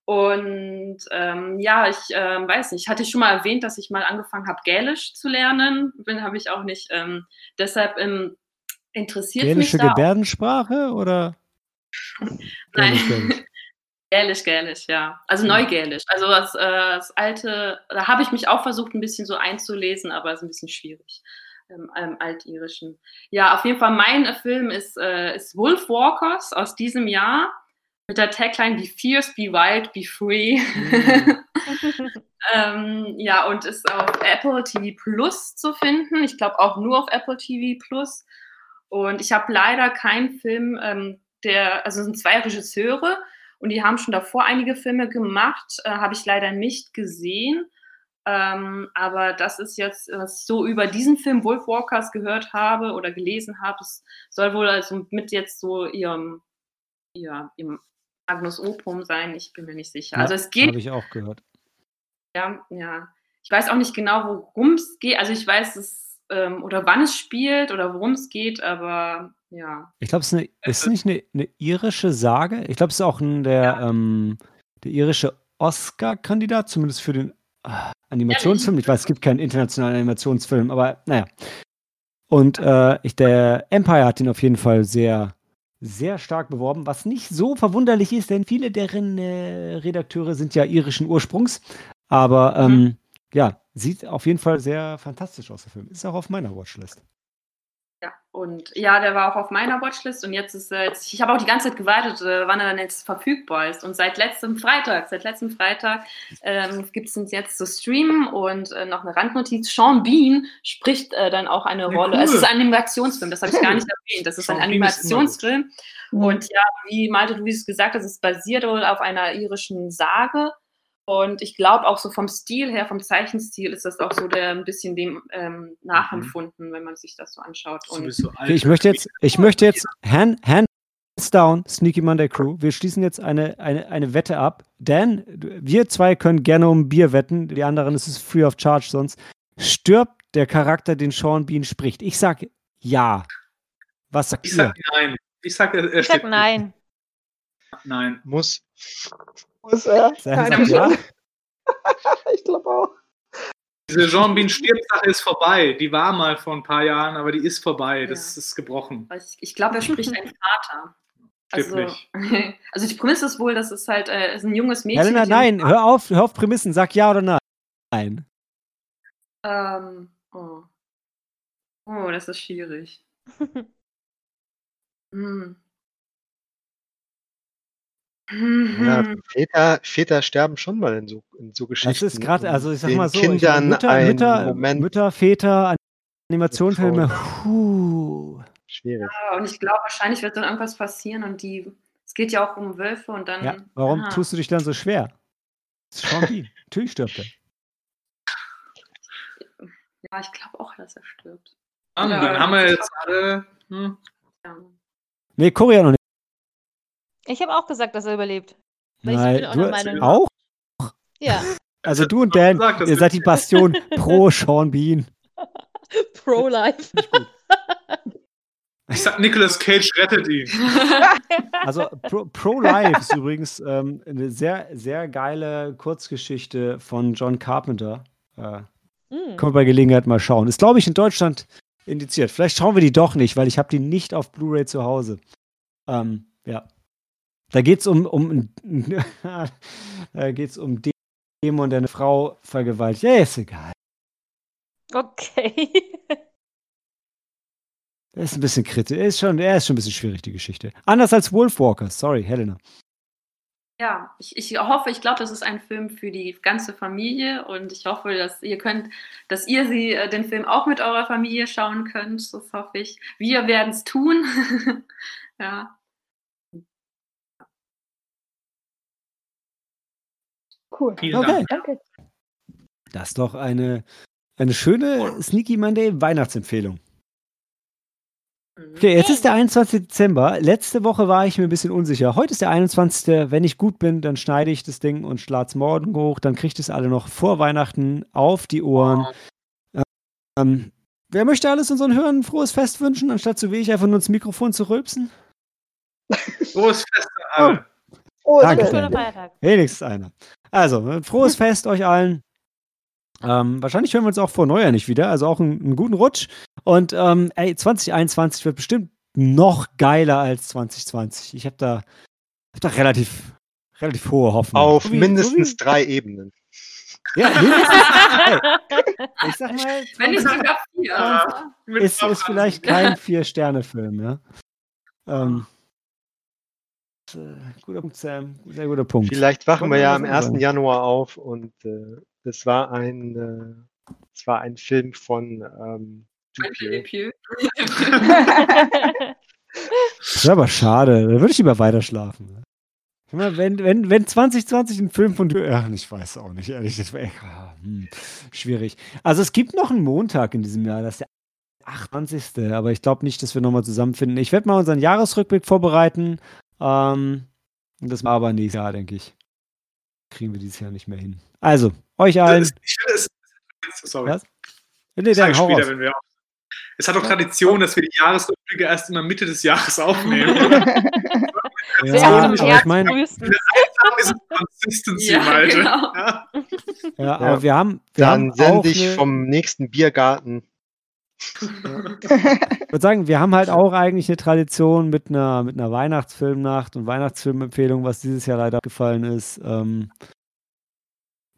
Und ähm, ja, ich ähm, weiß nicht, hatte ich schon mal erwähnt, dass ich mal angefangen habe, Gälisch zu lernen. Bin habe ich auch nicht. Ähm, deshalb ähm, interessiert Gälische mich da. Gebärdensprache oder? Nein. Gälisch, Gälisch. Ja. Also Hm. Neugälisch. Also das, äh, das alte, da habe ich mich auch versucht, ein bisschen so einzulesen, aber es ist ein bisschen schwierig. Im ähm, Altirischen. Ja, auf jeden Fall, mein äh, Film ist, äh, ist Wolf Walkers aus diesem Jahr mit der Tagline Be fierce, be wild, be free. ähm, ja, und ist auf Apple TV Plus zu finden. Ich glaube auch nur auf Apple TV Plus. Und ich habe leider keinen Film, ähm, der, also es sind zwei Regisseure und die haben schon davor einige Filme gemacht, äh, habe ich leider nicht gesehen. Ähm, aber das ist jetzt, was ich so über diesen Film Wolf Walkers gehört habe oder gelesen habe, es soll wohl also mit jetzt so ihrem, ja, ihrem Magnus Opum sein, ich bin mir nicht sicher. also es geht Habe ich auch gehört. ja, ja. Ich weiß auch nicht genau, worum es geht. Also ich weiß es, ähm, oder wann es spielt oder worum es geht, aber ja. Ich glaube, es ist, eine, ist nicht eine, eine irische Sage. Ich glaube, es ist auch ein, der, ähm, der irische Oscar-Kandidat, zumindest für den ah, Animationsfilm. Ich weiß, es gibt keinen internationalen Animationsfilm, aber naja. Und äh, ich, der Empire hat ihn auf jeden Fall sehr, sehr stark beworben, was nicht so verwunderlich ist, denn viele deren äh, Redakteure sind ja irischen Ursprungs. Aber ähm, ja, sieht auf jeden Fall sehr fantastisch aus, der Film. Ist auch auf meiner Watchlist. Ja, und ja, der war auch auf meiner Watchlist und jetzt ist er jetzt, ich habe auch die ganze Zeit gewartet, äh, wann er dann jetzt verfügbar ist. Und seit letztem Freitag, seit letztem Freitag ähm, gibt es uns jetzt zu streamen und äh, noch eine Randnotiz. Sean Bean spricht äh, dann auch eine Ja, Rolle. cool. Es ist ein Animationsfilm, das habe ich gar nicht erwähnt. Das ist Sean ein Bean ist. Animationsfilm. Und ja, wie Malte, du es gesagt hast, es basiert wohl auf einer irischen Sage. Und ich glaube auch so vom Stil her, vom Zeichenstil ist das auch so der ein bisschen dem ähm, nachempfunden, wenn man sich das so anschaut. Und Sowieso Okay, ich möchte jetzt, ich möchte jetzt hand, hands down, Sneaky Monday Crew. Wir schließen jetzt eine, eine, eine Wette ab. Dan, du- wir zwei können gerne um Bier wetten. Die anderen ist es free of charge sonst. Stirbt der Charakter, den Sean Bean spricht? Ich sag ja. Was sagt Ich ihr? sag nein. Ich sag, er, er Ich sag nein. Nein. Muss. Muss er? Dan Keine ja. Ich glaube auch. Diese Jean Bean stirbt-Sache ist vorbei. Die war mal vor ein paar Jahren, aber die ist vorbei. Das Ja. ist gebrochen. ich, ich glaube, er spricht einen Vater. Also, also die Prämisse ist wohl, dass es halt äh, ist ein junges Mädchen. Helena, nein, hör auf, hör auf Prämissen, sag ja oder nein. Nein. Ähm, oh. oh, das ist schwierig. Hm. Ja, Mhm. Väter, Väter sterben schon mal in so, in so Geschichten. Das ist gerade, also ich sag mal so, ich, Kindern Mütter, einen Mütter, Moment Mütter, Väter, Animationsfilme, puh. schwierig. Ja, und ich glaube, wahrscheinlich wird dann irgendwas passieren und die. Es geht ja auch um Wölfe und dann. Ja, warum Aha. tust du dich dann so schwer? Das ist Bean. Natürlich stirbt er. Ja, ich glaube auch, dass er stirbt. Ah, Ja, dann haben wir jetzt alle. Hm, Ja. Nee, Korea noch nicht. Ich habe auch gesagt, dass er überlebt. Weil ich Nein, bin auch du Meinung. auch? Ja, Also du und Dan, gesagt, ihr seid die Bastion pro Sean Bean. pro-life. ich sag, Nicolas Cage rettet ihn. Also Pro, pro Life ist übrigens ähm, eine sehr, sehr geile Kurzgeschichte von John Carpenter. Äh, Hm. können wir bei Gelegenheit mal schauen. Ist, glaube ich, in Deutschland indiziert. Vielleicht schauen wir die doch nicht, weil ich habe die nicht auf Blu-ray zu Hause. Ähm, ja. Da geht es um, um, da geht's um Dämon, der eine Frau vergewaltigt. Ja, ist egal. Okay. Das ist ein bisschen kritisch. Er ist schon, er ist schon ein bisschen schwierig, die Geschichte. Anders als Wolfwalker. Sorry, Helena. Ja, ich, ich hoffe, ich glaube, das ist ein Film für die ganze Familie und ich hoffe, dass ihr könnt, dass ihr sie äh, den Film auch mit eurer Familie schauen könnt. Das hoffe ich. Wir werden es tun. ja. Cool. Vielen Okay. Dank. Danke. Das ist doch eine, eine schöne Sneaky Monday Weihnachtsempfehlung. Okay, jetzt ist der 21. Dezember. Letzte Woche war ich mir ein bisschen unsicher. Heute ist der 21. Wenn ich gut bin, dann schneide ich das Ding und schlage es morgen hoch. Dann kriegt es alle noch vor Weihnachten auf die Ohren. Ähm, wer möchte alles unseren Hörern ein frohes Fest wünschen, anstatt so wie ich einfach nur ins Mikrofon zu rülpsen? Frohes Fest an alle. Frohes Danke. Fest. Schöner Feiertag. Wenigstens einer. Also, ein frohes Fest euch allen. Ähm, wahrscheinlich hören wir uns auch vor Neujahr nicht wieder. Also auch einen, einen guten Rutsch. Und ähm, ey, 2021 wird bestimmt noch geiler als 2020. Ich habe da, hab da relativ, relativ hohe Hoffnung. Auf So wie- mindestens so drei Ebenen. ja, mindestens. ey, ich sag mal, Wenn 20 sogar vier. Ist, ist vielleicht kein Vier-Sterne-Film, ja. Ähm, äh, guter Punkt, Sam. Sehr guter Punkt. Vielleicht wachen wir ja am 1. anderes? Januar auf und äh, das war ein, äh, das war ein Film von ähm, Dupieux. Das ist aber schade. Da würde ich lieber weiter schlafen. Mal, Wenn, wenn, wenn 2020 ein Film von. Ach, ich weiß auch nicht, ehrlich. Das wäre ah, hm, schwierig. Also, es gibt noch einen Montag in diesem Jahr. Das ist der 28. Aber ich glaube nicht, dass wir nochmal zusammenfinden. Ich werde mal unseren Jahresrückblick vorbereiten. Ähm, und das war aber nächstes Jahr, denke ich. Kriegen wir dieses Jahr nicht mehr hin. Also, euch allen. Das- Ich finde es. Sorry. Was? Nee, dann hau später, wenn wir. Es hat doch Tradition, dass wir die Jahresrückblicke erst in der Mitte des Jahres aufnehmen. Sehr Ja, zum aber ich meine, ist Consistency, Ja, Malte. genau. Ja. ja, Ja. aber wir haben. Wir Dann haben auch sende ich eine- vom nächsten Biergarten. Ich würde sagen, wir haben halt auch eigentlich eine Tradition mit einer, mit einer Weihnachtsfilmnacht und Weihnachtsfilmempfehlung, was dieses Jahr leider gefallen ist. Ähm,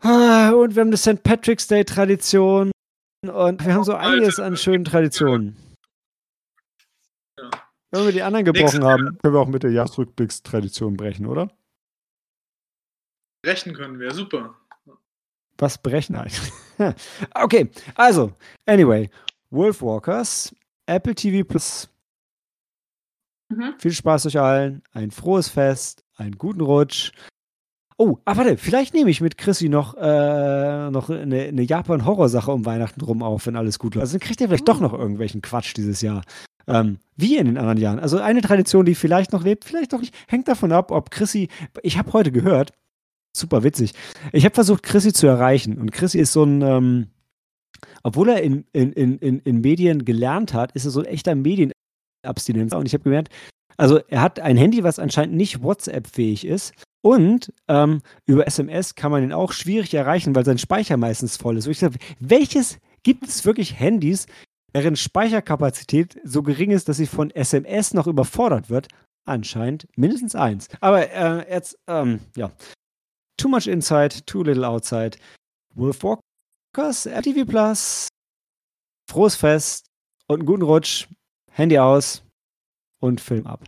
ah, und wir haben eine St. Patrick's Day Tradition und wir haben so einiges an schönen Traditionen. Wenn wir die anderen gebrochen haben, können wir auch mit der Jahresrückblickstradition brechen, oder? Rechnen können wir, super. Was brechen eigentlich? okay, also, anyway, Wolfwalkers, Apple TV Plus. Mhm. Viel Spaß euch allen, ein frohes Fest, einen guten Rutsch. Oh, ah, warte, vielleicht nehme ich mit Chrissy noch, äh, noch eine, eine Japan-Horrorsache um Weihnachten rum auf, wenn alles gut läuft. Also dann kriegt ihr vielleicht doch noch irgendwelchen Quatsch dieses Jahr. Ähm, wie in den anderen Jahren. Also eine Tradition, die vielleicht noch lebt, vielleicht doch nicht. Hängt davon ab, ob Chrissy. Ich habe heute gehört, super witzig. Ich habe versucht, Chrissy zu erreichen. Und Chrissy ist so ein, ähm, obwohl er in, in, in, in, Medien gelernt hat, ist er so ein echter Medienabstinenz. Und ich habe gemerkt, also er hat ein Handy, was anscheinend nicht WhatsApp-fähig ist. Und ähm, über SMS kann man ihn auch schwierig erreichen, weil sein Speicher meistens voll ist. Und ich dachte, welches gibt es wirklich Handys, deren Speicherkapazität so gering ist, dass sie von SMS noch überfordert wird? Anscheinend mindestens eins. Aber äh, jetzt, ähm, ja. Too much inside, too little outside. Wolf Walkers, RTV Plus, frohes Fest und einen guten Rutsch. Handy aus und Film ab.